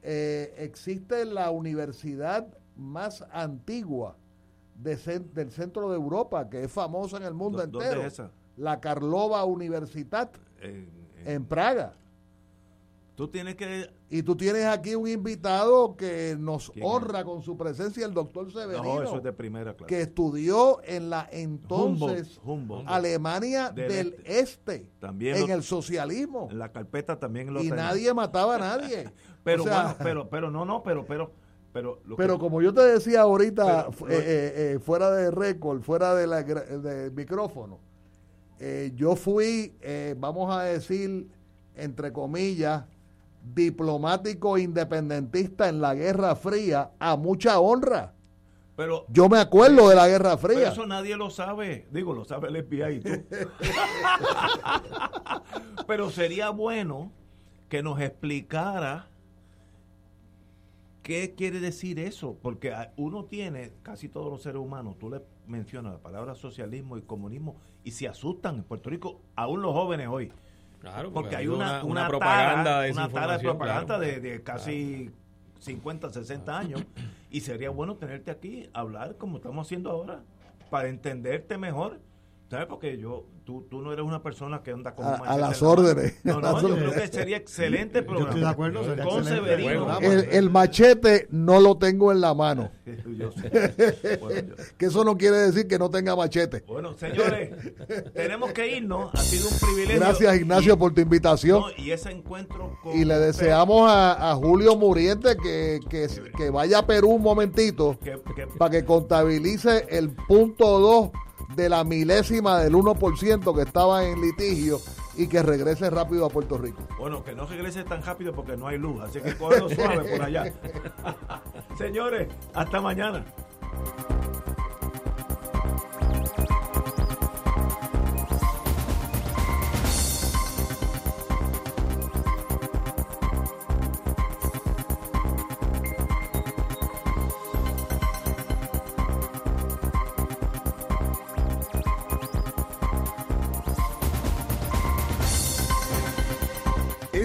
eh, existe la universidad más antigua del centro de Europa, que es famosa en el mundo entero. Es esa? La Karlova Universitat en Praga.
Tú tienes que...
Y tú tienes aquí un invitado que nos honra con su presencia, el doctor Severino.
de primera clase.
Que estudió en la entonces Alemania del Este. también en el socialismo.
En la carpeta también lo
Y nadie mataba a nadie.
pero pero, pero, no, no, pero, pero... Pero,
pero como yo te decía ahorita, eh, eh, eh, fuera de récord, fuera de la, del micrófono, yo fui, vamos a decir, entre comillas, diplomático independentista en la Guerra Fría a mucha honra.
Pero,
Yo me acuerdo de la Guerra Fría. Pero
eso nadie lo sabe. Digo, lo sabe el FBI tú. pero sería bueno que nos explicara qué quiere decir eso. Porque uno tiene, casi todos los seres humanos, tú le mencionas la palabra socialismo y comunismo y se asustan en Puerto Rico, aún los jóvenes hoy
Claro,
porque, hay una, una, propaganda de una tara de propaganda de, casi 50, 60 años y sería bueno tenerte aquí, hablar como estamos haciendo ahora, para entenderte mejor ¿Sabes? Porque yo, tú, tú no eres una persona que anda con
a, a las órdenes.
No, no, yo creo que sería excelente programa. Yo estoy de
acuerdo. Con Severino. El, el, machete no lo tengo en la mano. yo sé. Bueno, yo. que eso no quiere decir que no tenga machete.
Bueno, señores, tenemos que irnos. Ha sido un privilegio.
Gracias, Ignacio, y, por tu invitación. No,
y ese encuentro
con Y le deseamos a, a, Julio Muriente que, que, que, vaya a Perú un momentito que, para que contabilice el punto 2 de la milésima del 1% que estaba en litigio y que regrese rápido a Puerto Rico.
Bueno, que no regrese tan rápido porque no hay luz, así que cógelo suave por allá. Señores, hasta mañana.